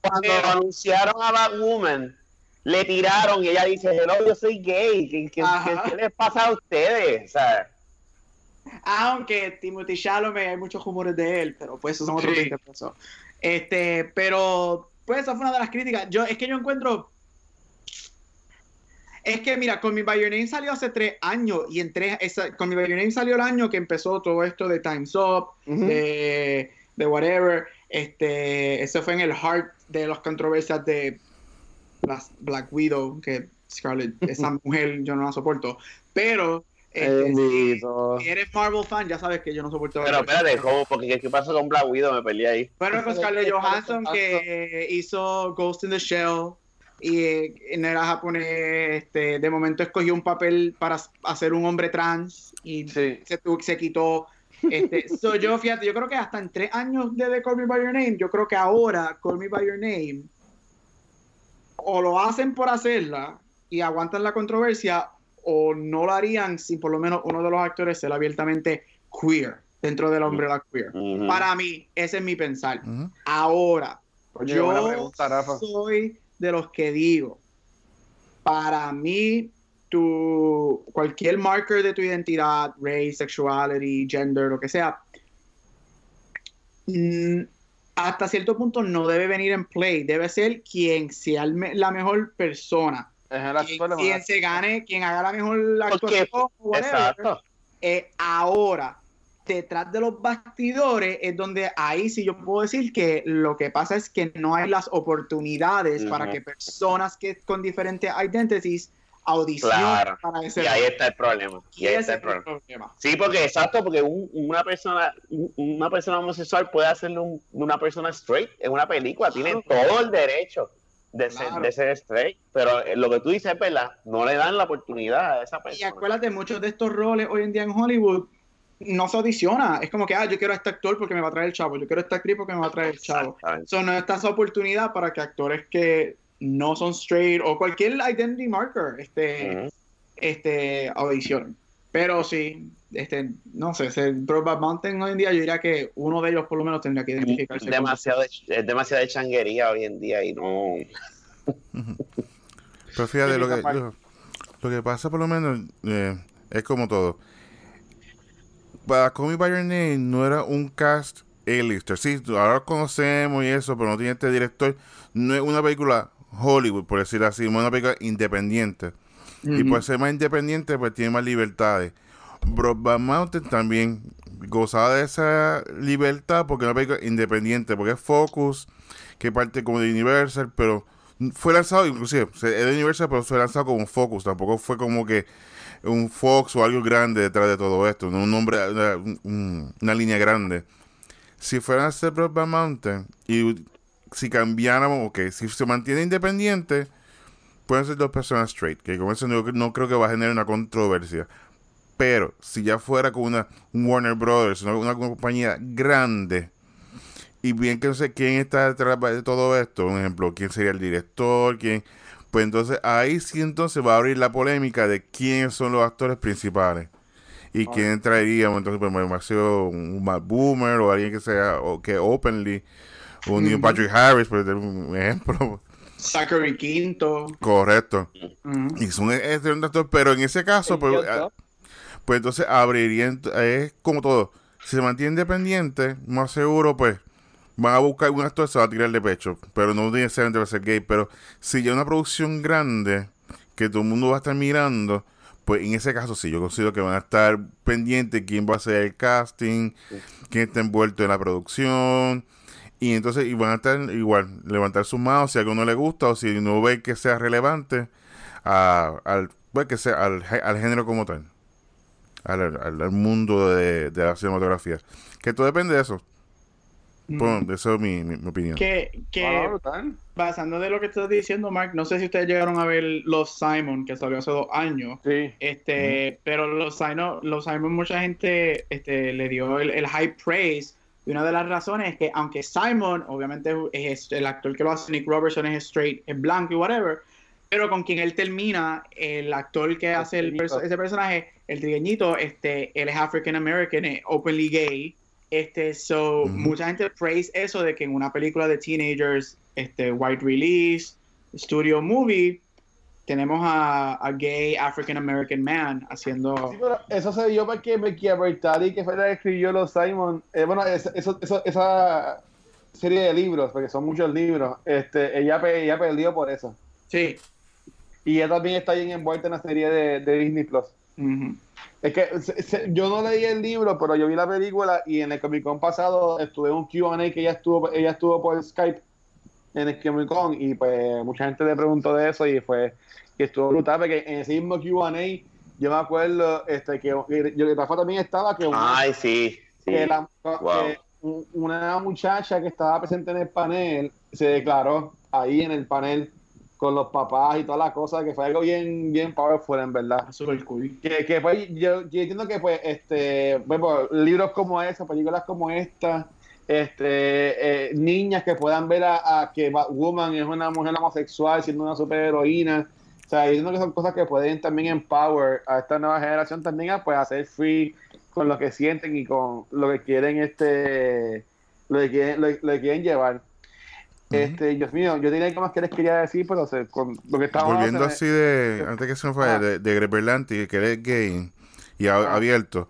cuando pero- anunciaron a Batwoman, le tiraron y ella dice, hello, yo soy gay. ¿Qué, qué- qué- qué les pasa a ustedes? O sea, Aunque Timothy Chalamet hay muchos rumores de él, pero pues esos son otros Sí. 20 pesos. Este, pero pues esa fue una de las críticas. Yo, es que yo encuentro. Es que mira, Call Me By Your Name salió hace tres años y en tres, esa, Call Me By Your Name salió el año que empezó todo esto de Time's Up, de, de whatever. Este, eso fue en el heart de las controversias de las Black Widow, que Scarlett, esa mujer yo no la soporto. Pero este, si, eres Marvel fan, ya sabes que yo no soporto. pero espérate, ¿cómo? Porque ¿qué, qué pasó con Black Widow? Me peleé ahí. Bueno, con Scarlett Johansson que hizo Ghost in the Shell y eh, no era japonés, este, de momento escogió un papel para hacer un hombre trans y Sí. se, quitó. Este, so yo, fíjate, yo creo que hasta en tres años de The Call Me By Your Name, yo creo que ahora Call Me By Your Name o lo hacen por hacerla y aguantan la controversia o no lo harían si por lo menos uno de los actores sea abiertamente queer dentro de la umbrella queer. Para mí, ese es mi pensar. Ujú. Ahora, Oye, yo pregunta, Rafa. soy de los que digo, para mí, tu, cualquier marker de tu identidad, race, sexuality, gender, lo que sea, mm, hasta cierto punto no debe venir en play, debe ser quien sea el la mejor persona, quien, se gane, quien haga la mejor actuación, whatever. Exacto. Eh, ahora, detrás de los bastidores es donde ahí sí yo puedo decir que lo que pasa es que no hay las oportunidades para que personas que con diferentes identities audicionen Claro. para ese Y ahí está el problema. Y Y ahí está el problema. problema. Sí, porque exacto, porque un- una persona un- una persona homosexual puede hacerlo un- una persona straight en una película, tiene todo el derecho de ser, de ser straight, pero eh, lo que tú dices es verdad, no le dan la oportunidad a esa Y persona. acuérdate, muchos de estos roles hoy en día en Hollywood no se audiciona. Es como que, ah, yo quiero a este actor porque me va a traer el chavo, yo quiero a esta actriz porque me va a traer el chavo. So, no está esa oportunidad para que actores que no son straight o cualquier identity marker este, Ujú. este, audición. Pero sí, este, no sé, ese Brokeback Mountain hoy en día yo diría que uno de ellos por lo menos tendría que identificarse. demasiado de- es demasiada changuería hoy en día y no Pero fíjate, Sí, lo que, lo, lo que pasa por lo menos eh, es como todo. Para Call Me By Your Name no era un cast A-lister. Sí, ahora lo conocemos y eso, pero no tiene este director. No es una película Hollywood, por decirlo así, es una película independiente. Y por ser más independiente, pues tiene más libertades. Brokeback Mountain también gozaba de esa libertad porque es una película independiente, porque es Focus, que parte como de Universal, pero fue lanzado, inclusive, es de Universal, pero fue lanzado como Focus, tampoco fue como que un Fox o algo grande detrás de todo esto, un nombre, una, un- una línea grande. Si fuera a hacer Brokeback Mountain y si cambiáramos, ok, si se mantiene independiente, pueden ser dos personas straight, que con eso no, no creo que va a generar una controversia. Pero si ya fuera con una Warner Brothers, una, una compañía grande, y bien que no sé quién está detrás de todo esto, un ejemplo, quién sería el director, quién, pues entonces ahí sí entonces va a abrir la polémica de quiénes son los actores principales. Y quién traeríamos, entonces, pues, me sido un Matt Boomer o alguien que sea, o que openly, o un. Patrick Harris, por un ejemplo. Zachary Quinto. Correcto. Y son excelentes actores, pero en ese caso, pues, ah, pues entonces abriría, es como todo. Si se mantiene independiente, más seguro, pues, van a buscar un actor se va a tirar de pecho. Pero no necesariamente va a ser gay. Pero si ya una producción grande, que todo el mundo va a estar mirando, pues en ese caso sí, yo considero que van a estar pendientes quién va a hacer el casting, quién está envuelto en la producción. Y entonces y van a estar igual, levantar sus manos si a alguno le gusta o si no ve que sea relevante al, pues, que sea, al, al género como tal. Al, al- al mundo de, de la cinematografía. Que todo depende de eso. Bueno, eso es mi, mi- mi opinión. Que, que Ah, basando de lo que estás diciendo, Mark, no sé si ustedes llegaron a ver Los Simon, que salió hace dos años. Sí. Este, pero los Simon, los Simon mucha gente este, le dio el, el high praise. Y una de las razones es que aunque Simon, obviamente es el actor que lo hace, Nick Robertson es straight, es blanco y whatever, pero con quien él termina, el actor que hace el perso- ese personaje, el trigueñito, este, él es African American, es openly gay. Este, so, mucha gente praise eso de que en una película de teenagers, este, white release, studio movie, tenemos a, a gay African American man haciendo. Sí, pero eso se dio porque Becky Bertali, que fue la que escribió los Simon, eh, bueno, esa, eso- eso- esa serie de libros, porque son muchos libros, este, ella, ella perdió por eso. Sí. Y ella también está bien envuelta en la serie de, de Disney Plus. Ujú. Es que se- se- yo no leí el libro, pero yo vi la película y en el Comic Con pasado estuve en un Q&A que ella estuvo, ella estuvo por Skype en el Comic Con y pues mucha gente le preguntó de eso y fue que estuvo brutal porque en ese mismo Q&A yo me acuerdo este que, que yo Rafa también estaba que una, Ay, sí. sí. que la- Wow. que un- una muchacha que estaba presente en el panel se declaró ahí en el panel con los papás y todas las cosas que fue algo bien bien powerful en verdad Super cool. que, que pues, yo, yo entiendo que pues este bueno, libros como esos, películas como esta, este eh, niñas que puedan ver a, a que Batwoman es una mujer homosexual siendo una superheroína. O sea, yo entiendo que son cosas que pueden también empower a esta nueva generación también a pues hacer free con lo que sienten y con lo que quieren este lo que quieren, lo, lo que quieren llevar. Este, Dios mío, yo tenía algo más que les quería decir, pero se- con lo que estábamos Volviendo así de, antes que se me fue, Ah. de, de que eres gay y a- Ah. abierto.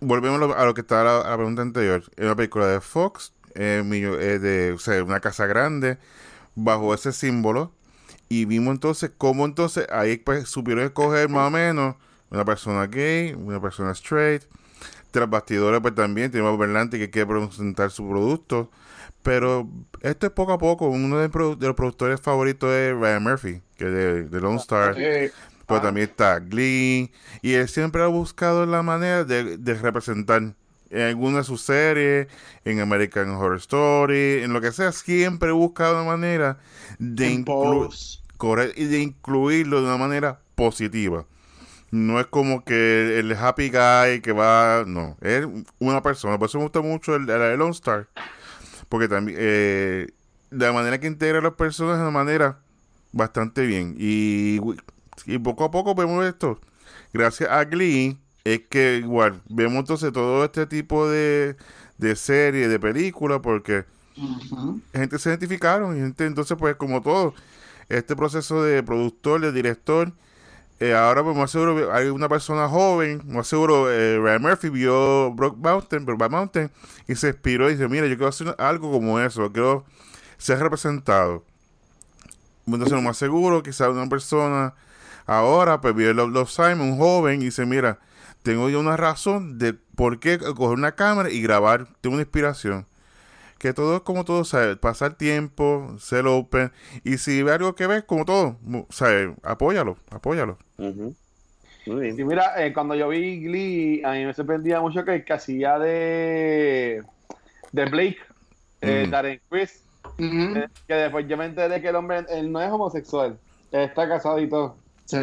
Volvemos a lo, que estaba la, a la pregunta anterior. Es una película de Fox, eh, de o sea, una casa grande, bajo ese símbolo. Y vimos entonces cómo entonces ahí pues supieron escoger más o menos una persona gay, una persona straight. Tras bastidores pues también tenemos a Berlanti que quiere presentar su producto. Pero esto es poco a poco. Uno de, los productores favoritos es Ryan Murphy, que es de, de Lone Star. Eh, Pero Ah. también está Glee. Y él siempre ha buscado la manera de, de representar en alguna de sus series, en American Horror Story, en lo que sea. Siempre busca una manera de, inclu- Pose. corre- y de incluirlo de una manera positiva. No es como que el happy guy que va. No, es una persona. Por eso me gusta mucho el, el de Lone Star. Porque también. eh, la manera que integra a los personajes de una manera bastante bien. Y, y poco a poco vemos esto. Gracias a Glee, es que igual vemos entonces todo este tipo de, de series, de películas, porque gente se identificaron y gente entonces pues como todo este proceso de productor de director eh, ahora pues más seguro hay una persona joven más seguro eh, Ryan Murphy vio Brock Mountain Brokeback Mountain y se inspiró y dice mira yo quiero hacer algo como eso quiero ser representado entonces lo más seguro quizás una persona ahora pues vio Love, Love Simon un joven y dice mira tengo yo una razón de por qué coger una cámara y grabar tengo una inspiración que todo es como todo, ¿sabes? Pasar tiempo, ser open. Y si ve algo que ves, como todo, ¿sabes? Apóyalo, apóyalo. Ujú. Muy Y bien. mira, eh, cuando yo vi Glee, a mí me sorprendía mucho que el que hacía de, de Blake, eh, Mm. Darren Ujú. eh, que después yo me enteré que el hombre él no es homosexual, él está casado y todo. Sí.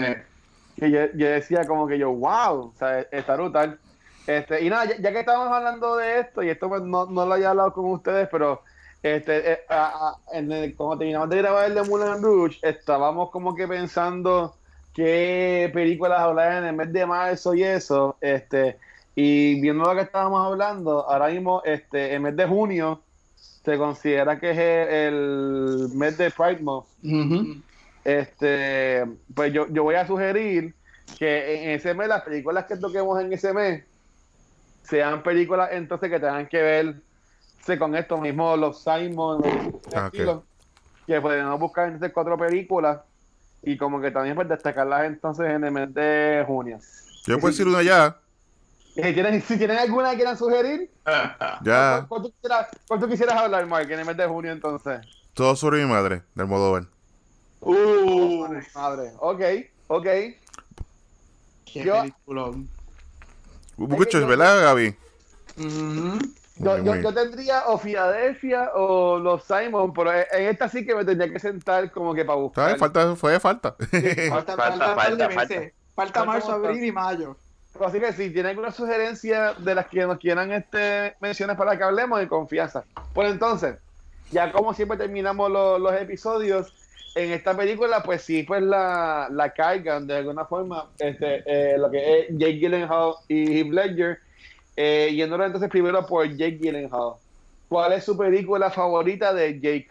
Que yo, yo decía como que yo, wow, o sea, está brutal. Este, y nada, ya, ya que estamos hablando de esto, y esto pues no, no lo había hablado con ustedes, pero este, eh, a- a- en el- como terminamos de grabar el de Moulin Rouge, estábamos como que pensando qué películas hablar en el mes de marzo y eso, este, y viendo lo que estábamos hablando, ahora mismo, este, el mes de junio se considera que es el, el mes de Pride Month. Este, pues yo, yo voy a sugerir que en ese mes, las películas que toquemos en ese mes, sean películas entonces que tengan que verse con esto mismo, los Simon, los Ah, que podemos buscar entonces cuatro películas y como que también pues destacarlas entonces en el mes de junio. Yo puedo decir una ya, Eh, ¿tienen- si tienen alguna que quieran sugerir, ya, ¿cuál, cuál tú quisieras, cuál tú quisieras hablar, Mark, en el mes de junio entonces? todo sobre mi madre, del Almodóvar. Uh, Madre, ok, ok. qué Yo- peliculón. Muchachos, ¿verdad, Gaby? Yo, tendría o Filadelfia o los Simon, pero en en esta sí que me tendría que sentar como que para buscar. ¿Sabes? Falta, fue falta. Falta, Falta, falta, falta. Falta Falta marzo, abril y mayo. Así que si tienen alguna sugerencia de las que nos quieran este, menciones para que hablemos de confianza. Pues entonces, ya como siempre terminamos lo- los episodios, en esta película, pues sí, pues la, la cargan de alguna forma, este, eh, lo que es Jake Gyllenhaal y Heath Ledger, eh, yéndolo entonces primero por Jake Gyllenhaal. ¿Cuál es su película favorita de Jake?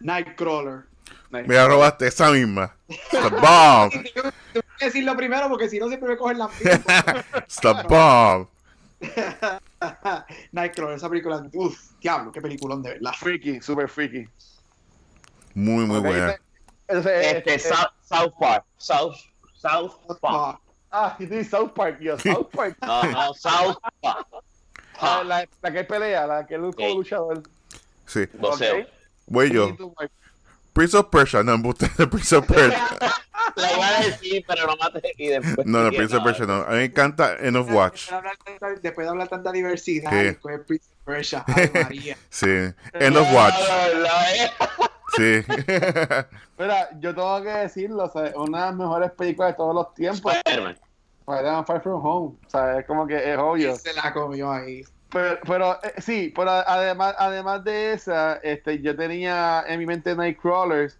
Nightcrawler. Me robaste esa misma. The bomb. Tengo que decirlo primero porque si no siempre me cogen la misma. It's the bomb. Nightcrawler, esa película. Uf, diablo, qué peliculón de verdad. Freaky, super freaky. Muy, muy Ok, buena. Entonces, Este, este, South, South Park. South, South Park. Ah, sí, South Park, yo, South Park. No, no, South Park. Ah, la, la que pelea, la que lucha Ok. luchador. Sí. Voceo. Ok. Voy yo. Prince of Persia. No, embuste de Prince of Persia. La iba a decir, pero no maté y después. No, no, Prince of Persia no. A mí me encanta End of Watch. Después de hablar tanta- diversidad, después de Prince of Persia, María. Sí. End of Watch. Sí. Mira, yo tengo que decirlo, o sea, una de las mejores películas de todos los tiempos, Spider-Man. Spider-Man Far From Home, o sea, es como que es obvio. Se la comió ahí. Pero, pero eh, sí, pero además, además de esa, este, yo tenía en mi mente Nightcrawlers,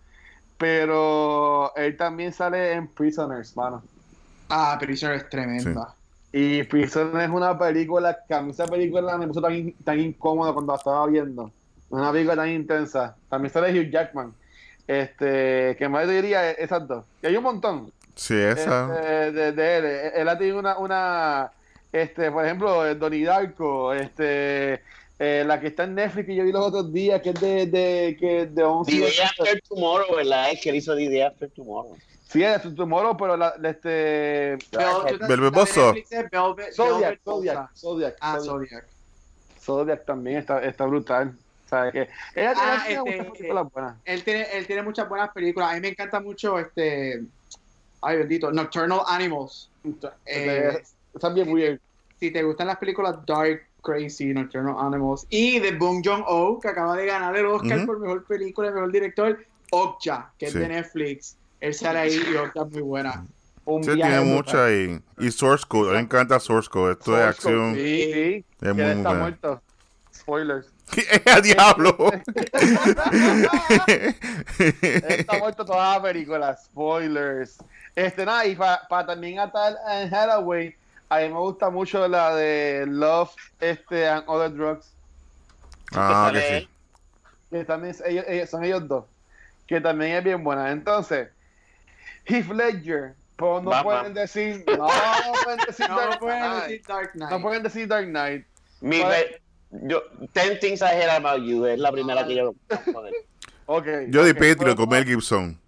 pero él también sale en Prisoners, mano. Ah, Prisoner es tremenda. Y Prisoners es una película que a mí esa película me puso tan, in- tan incómodo cuando la estaba viendo. Una película tan intensa. También sale Hugh Jackman. Este, que más diría esas dos. Que hay un montón. Sí, esa. este, de, de él. Él ha tenido una, una este, por ejemplo, eh, Donnie Darko, este, eh, la que está en Netflix que yo vi los otros días, que es de, de, que de 11 The Day After Tomorrow, ¿verdad? Es que él hizo The Day After Tomorrow. Sí, es de Tomorrow, pero la, la, este, Velvet Velvet- Zodiac, Velvet Zodiac. Zodiac, Ah. Zodiac. Zodiac también está, está brutal. Que ella, Ah, ella tiene este, muchas películas buenas. Él tiene, él tiene muchas buenas películas. A mí me encanta mucho este. Ay, bendito. Nocturnal Animals. Eh, Está bien weird. si te gustan las películas Dark, Crazy, Nocturnal Animals y de Bong Joon-ho, que acaba de ganar el Oscar por mejor película y mejor director, Okja, que es de Netflix. Él sale ahí y Okja es muy buena. Un Sí, tiene mucha ahí. Y Source Code. A mí me encanta Source Code. Esto de Source acción. Code, Sí, sí. Es que muy está muerto. Spoilers. ¡A diablo! Está muerto toda la película. Spoilers. Este, nada, y para también atar en Hathaway, a mí me gusta mucho la de Love este, and Other Drugs. ah, sale que sí. Que también es- ellos, ellos- son ellos dos. Que también es bien buena. Entonces, Heath Ledger. Pues no Batman. pueden decir. No, no pueden decir No Dark Knight. No pueden decir Dark Knight. Mi re- yo, Ten Things I Hate About You es la primera que yo. Joder. Ok. Yo de ok, Patriot pero- con Mel Gibson.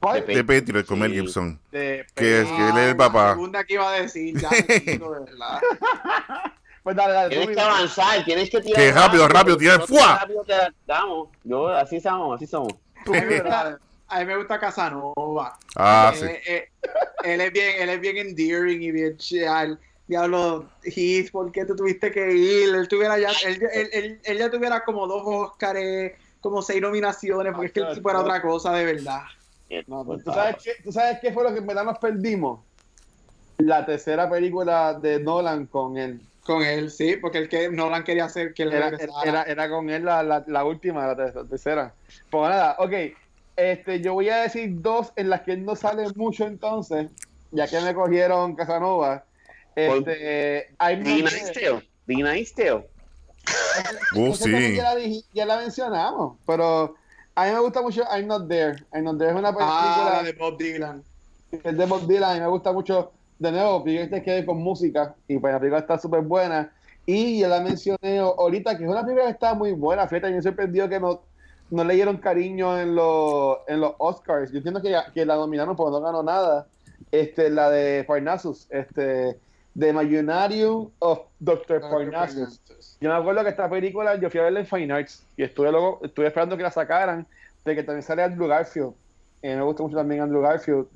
¿Cuál? De Patriot con Sí. Mel Gibson. De Que es que él es el papá. La segunda que iba a decir, ya me quito, de verdad. Pues dale, dale. Tienes que avanzar, tienes que tirar. Que rápido, rápido, tira el no fuá. Rápido te damos. Yo, así somos, así somos. A mí me gusta- Casanova. Ah, Eh, sí. eh, él es bien, él es bien endearing y bien chill. Diablo, Heath, ¿por qué tú tuviste que ir? Él tuviera ya, él, él- él- él ya tuviera como dos Oscars, como seis nominaciones, porque es que el tipo era otra cosa de verdad. No, ¿tú, tú sabes qué, ¿Tú sabes qué fue lo que en verdad nos perdimos? La tercera película de Nolan con él. Con él, sí, porque el que Nolan quería hacer que él Era, era, era con él la, la, la última, la ter- tercera. Pues nada, ok. Este, yo voy a decir dos en las que él no sale mucho entonces, ya que me cogieron Casanova. Este, I'm The Not Nice. Tale. The Nice Tale. Esa también sí. Ya la, ya la mencionamos, pero a mí me gusta mucho I'm Not There. I'm Not There es una película Ah, la de Bob Dylan. es de Bob Dylan y me gusta mucho. De nuevo, fíjate que con música y pues la película está súper buena. Y ya la mencioné ahorita que es una película que está muy buena. Fíjate, me sorprendió que no, no le dieron cariño en, los en los Oscars. Yo entiendo que, que la nominaron porque no ganó nada. Este, la de Parnassus, este, The Imaginarium of Dr. Parnassus. Yo me acuerdo que esta película yo fui a verla en Fine Arts y estuve luego, estuve esperando que la sacaran, de que también sale Andrew Garfield. Eh, me gusta mucho también Andrew Garfield.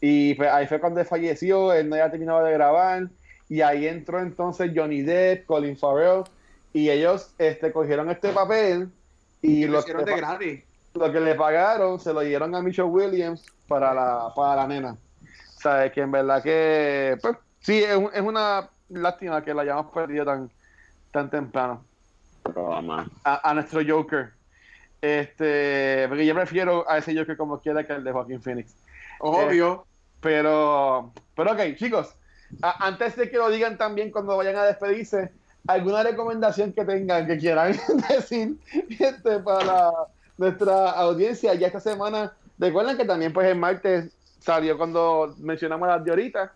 Y pues, ahí fue cuando él falleció, él no había terminado de grabar, y ahí entró entonces Johnny Depp, Colin Farrell, y ellos este, cogieron este papel y Y lo lo hicieron que, de pa- gratis. lo que le pagaron se lo dieron a Michelle Williams para la, para la nena. O sea, que en verdad que, pues, sí, es, un- es una lástima que la hayamos perdido tan, tan temprano a, a nuestro Joker. Este, porque yo prefiero a ese Joker como quiera que el de Joaquín Phoenix. Obvio. Pero, pero ok, chicos, a- antes de que lo digan también cuando vayan a despedirse, ¿alguna recomendación que tengan que quieran decir este, para nuestra audiencia? Ya esta semana, recuerden que también pues el martes salió cuando mencionamos las de ahorita,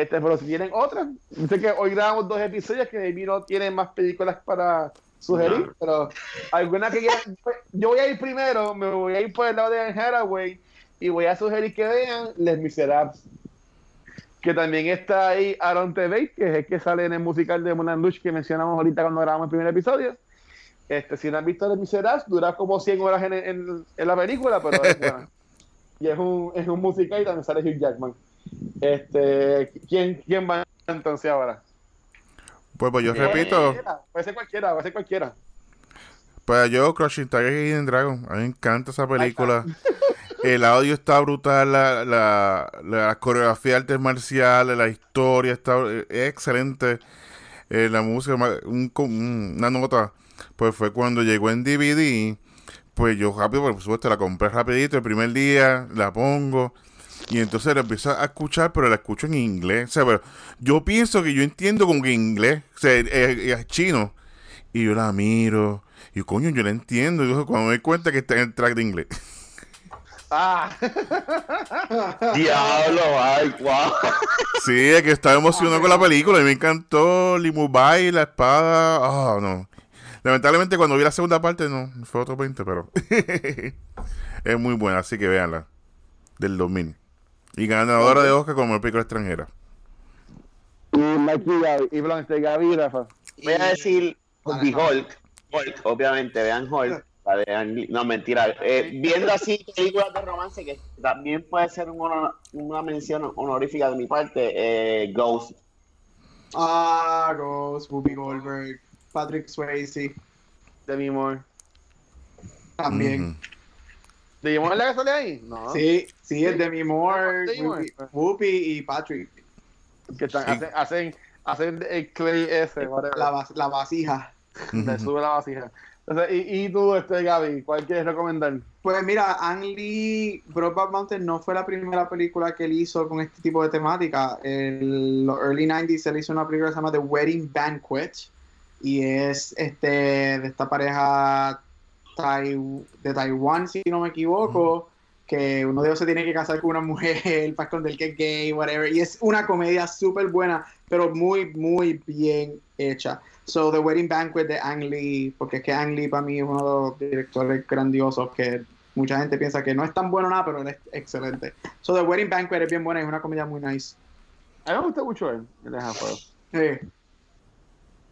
este, pero si tienen otras, sé que hoy grabamos dos episodios que maybe no tienen más películas para sugerir, No. pero alguna que quieran, yo voy a ir primero, me voy a ir por el lado de Anne Hathaway y voy a sugerir que vean Les Miserables que también está ahí Aaron Tveit, que es el que sale en el musical de Moulin Rouge que mencionamos ahorita cuando grabamos el primer episodio. Este, si no han visto Les Miserables, dura como 100 horas en, en- en la película, pero es buena. Y es un, es un musical y también sale Hugh Jackman. Este, ¿quién, ¿Quién va entonces ahora? Pues, pues yo repito, Puede ser cualquiera, puede ser cualquiera. pues yo Crushing Tiger y Hidden Dragon. A mí me encanta esa película. El audio está brutal, la, la, la coreografía de artes marciales, la historia está es excelente. Eh, la música, un- una nota, pues fue cuando llegó en DVD. Pues yo rápido, por supuesto, la compré rapidito el primer día, la pongo. Y entonces la empiezo a escuchar, pero la escucho en inglés. O sea, pero yo pienso que yo entiendo como que inglés, o sea, es, es chino. Y yo la miro. Y coño, yo la entiendo. Y yo, cuando me doy cuenta que está en el track de inglés. Ah, Diablo, ay, wow. Sí, es que estaba emocionado con la película y me encantó Limubai, la espada. Ah, no. Lamentablemente cuando vi la segunda parte no, fue otro 20, pero es muy buena, así que véanla. Del 2000. Y ganadora de Oscar como película extranjera. y Mikey Gaby, y Blanche Gaby y Rafa. Voy a decir no. Hulk. Hulk, obviamente, vean Hulk. No, mentira. Eh, viendo así películas de romance, que también puede ser un honor- una mención honorífica de mi parte, eh, Ghost. Ah, Ghost, Whoopi Goldberg, Patrick Swayze, Demi Moore. también. ¿Demi Moore es la que sale ahí? No. Sí, sí, es Demi Moore. Whoopi, y Patrick. Que están, Sí. hacen, hacen, hacen el clay ese, whatever. La, vas- la vasija. Le sube la vasija. Entonces, y, y tú, este, Gaby, ¿cuál quieres recomendar? Pues mira, Ang Lee, Brokeback Mountain no fue la primera película que él hizo con este tipo de temática. En los early 90s él hizo una película que se llama The Wedding Banquet y es este de esta pareja tai- de Taiwán, si no me equivoco, que uno de ellos se tiene que casar con una mujer para esconder que es gay, whatever. Y es una comedia súper buena, pero muy, muy bien hecha. So, The Wedding Banquet de Ang Lee, porque es que Ang Lee para mí es uno de los directores grandiosos que mucha gente piensa que no es tan bueno nada, pero él es excelente. So, The Wedding Banquet es bien buena, es una comedia muy nice. A mí me gusta mucho él, el de Fuego. Sí.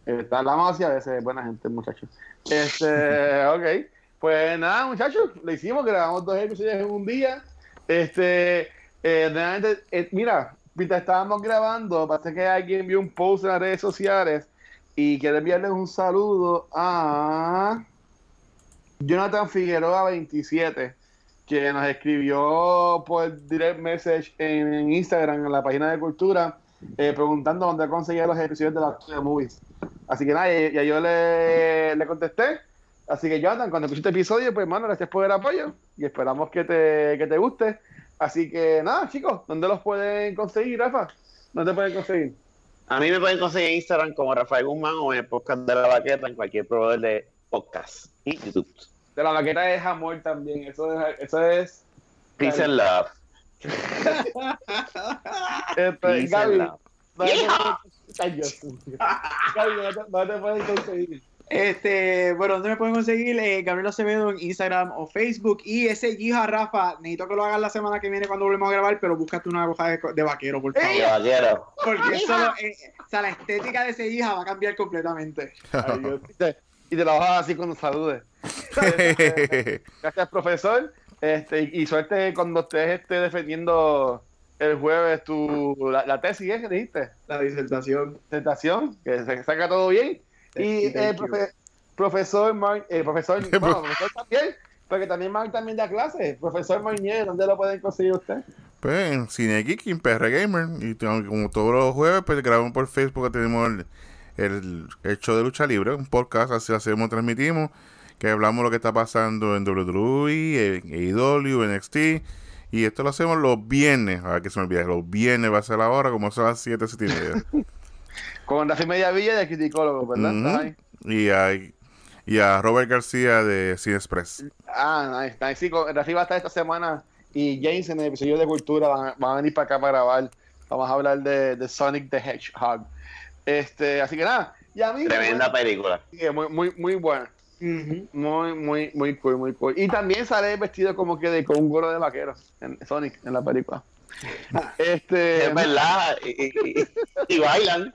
Eh, Está la más a veces, buena gente, muchachos. Este, ok. Pues nada, muchachos, lo hicimos, grabamos dos episodios en un día. Este, eh, realmente, eh, mira, mientras estábamos grabando, parece que alguien vio un post en las redes sociales y quiero enviarles un saludo a Jonathan Figueroa 27, que nos escribió por direct message en Instagram, en la página de Cultura, eh, preguntando dónde conseguía los episodios de las movies. Así que nada, ya yo le, le contesté. Así que Jonathan, cuando escuches este episodio, pues hermano, gracias por el apoyo y esperamos que te, que te guste. Así que nada, chicos, ¿dónde los pueden conseguir, Rafa? ¿Dónde pueden conseguir? A mí me pueden conseguir en Instagram como Rafael Guzmán o en el podcast de la baqueta en cualquier proveedor de podcast y YouTube. De la vaqueta de amor también, eso es, eso es Peace and love. Peace Gaby, and love. ¿dónde te Yeah. pueden- Ay, Dios mío. Gaby, ¿dónde te- dónde te pueden conseguir? Este, bueno, ¿dónde me pueden conseguir? Eh, Gabriel Acevedo en Instagram o Facebook. Y ese Gija Rafa, necesito que lo hagas la semana que viene cuando volvemos a grabar, pero búscate una hoja de, de vaquero, por favor. Vaquero. Porque eso lo- eh, o sea, la estética de ese Gija va a cambiar completamente. Ay, Dios. Y te- Y te la vas así cuando saludes. Gracias, profesor. Este, y, suerte cuando estés este, defendiendo el jueves tu, la, la tesis, ¿eh? que dijiste? La disertación. Presentación, que se saca todo bien. Y el profe- profesor Mar, eh, profesor, bueno, profesor también, porque también Mark también da clases. Profesor Marnier, ¿dónde lo pueden conseguir usted? Pues en Cine Geek y en PR Gamer. Y como todos los jueves, pues grabamos por Facebook, tenemos el, el, el show de lucha libre, un podcast, así lo hacemos, transmitimos. que hablamos lo que está pasando en WWE, en AEW, NXT. Y esto lo hacemos los viernes. A ver que se me olvide. Los viernes va a ser la hora, como son las 7, 7 y media. Con Rafi Media Villa de Criticólogo, ¿verdad? Y, a, y a Robert García de Cine Express. Ah, nice, nice. Sí, con- Rafi va a estar esta semana y James en el episodio de Cultura van, a- van a venir para acá para grabar. Vamos a hablar de, de Sonic the Hedgehog. Este, así que nada, y a mí Tremenda película. Sí, muy, muy, muy buena. Muy, muy, muy cool, muy cool. Y también sale vestido como que de, con un gorro de vaquero en Sonic en la película. Este, Es verdad. Y, y- y- y bailan.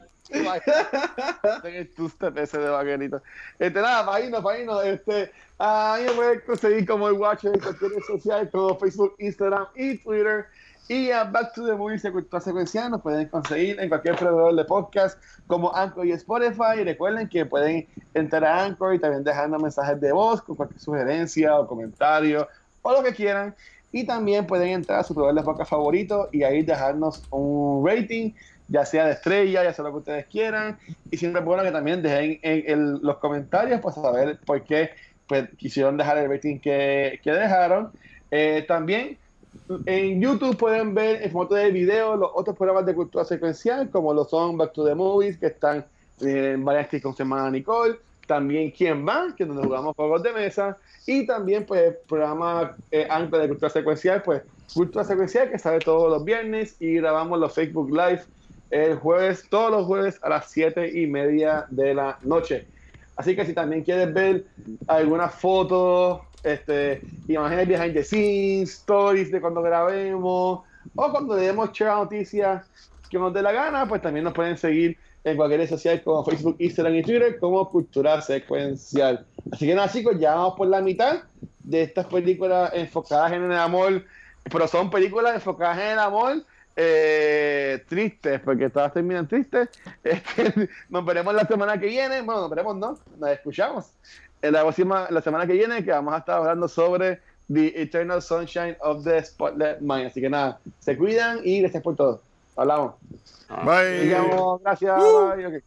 El two-step ese de vaquerito. Este, nada, para irnos, este, a mí me pueden conseguir como el Watcher en cualquier red social, como Facebook, Instagram y Twitter. Y a Back to the Movies de Cultura Secuencial nos pueden conseguir en cualquier proveedor de podcast como Anchor y Spotify. Y recuerden que pueden entrar a Anchor y también dejarnos mensajes de voz con cualquier sugerencia o comentario o lo que quieran. Y también pueden entrar a su proveedor de podcast favorito y ahí dejarnos un rating, ya sea de estrella, ya sea lo que ustedes quieran. Y siempre es bueno que también dejen en, los comentarios para saber por qué pues, quisieron dejar el rating que, que dejaron. Eh, también en YouTube pueden ver en formato de video los otros programas de cultura secuencial, como lo son Back to the Movies, que están en varias con Semana Nicole, también Quién va, que es donde jugamos juegos de mesa, y también pues el programa eh, de cultura secuencial, pues cultura secuencial que sale todos los viernes y grabamos los Facebook Live el jueves, todos los jueves a las 7 y media de la noche. Así que si también quieres ver algunas fotos, este, imágenes behind the scenes, stories de cuando grabemos, o cuando le demos share noticias que nos dé la gana, pues también nos pueden seguir en cualquier red social como Facebook, Instagram y Twitter como Cultura Secuencial. Así que nada, chicos, ya vamos por la mitad de estas películas enfocadas en el amor, pero son películas enfocadas en el amor eh, tristes, porque todas terminan tristes. Este, nos veremos la semana que viene. Bueno, nos veremos, ¿no? Nos escuchamos. En la próxima, la semana que viene, que vamos a estar hablando sobre The Eternal Sunshine of the Spotlight Mind. Así que nada, se cuidan y gracias por todo. Hablamos. Bye. Gracias. Uh. Bye.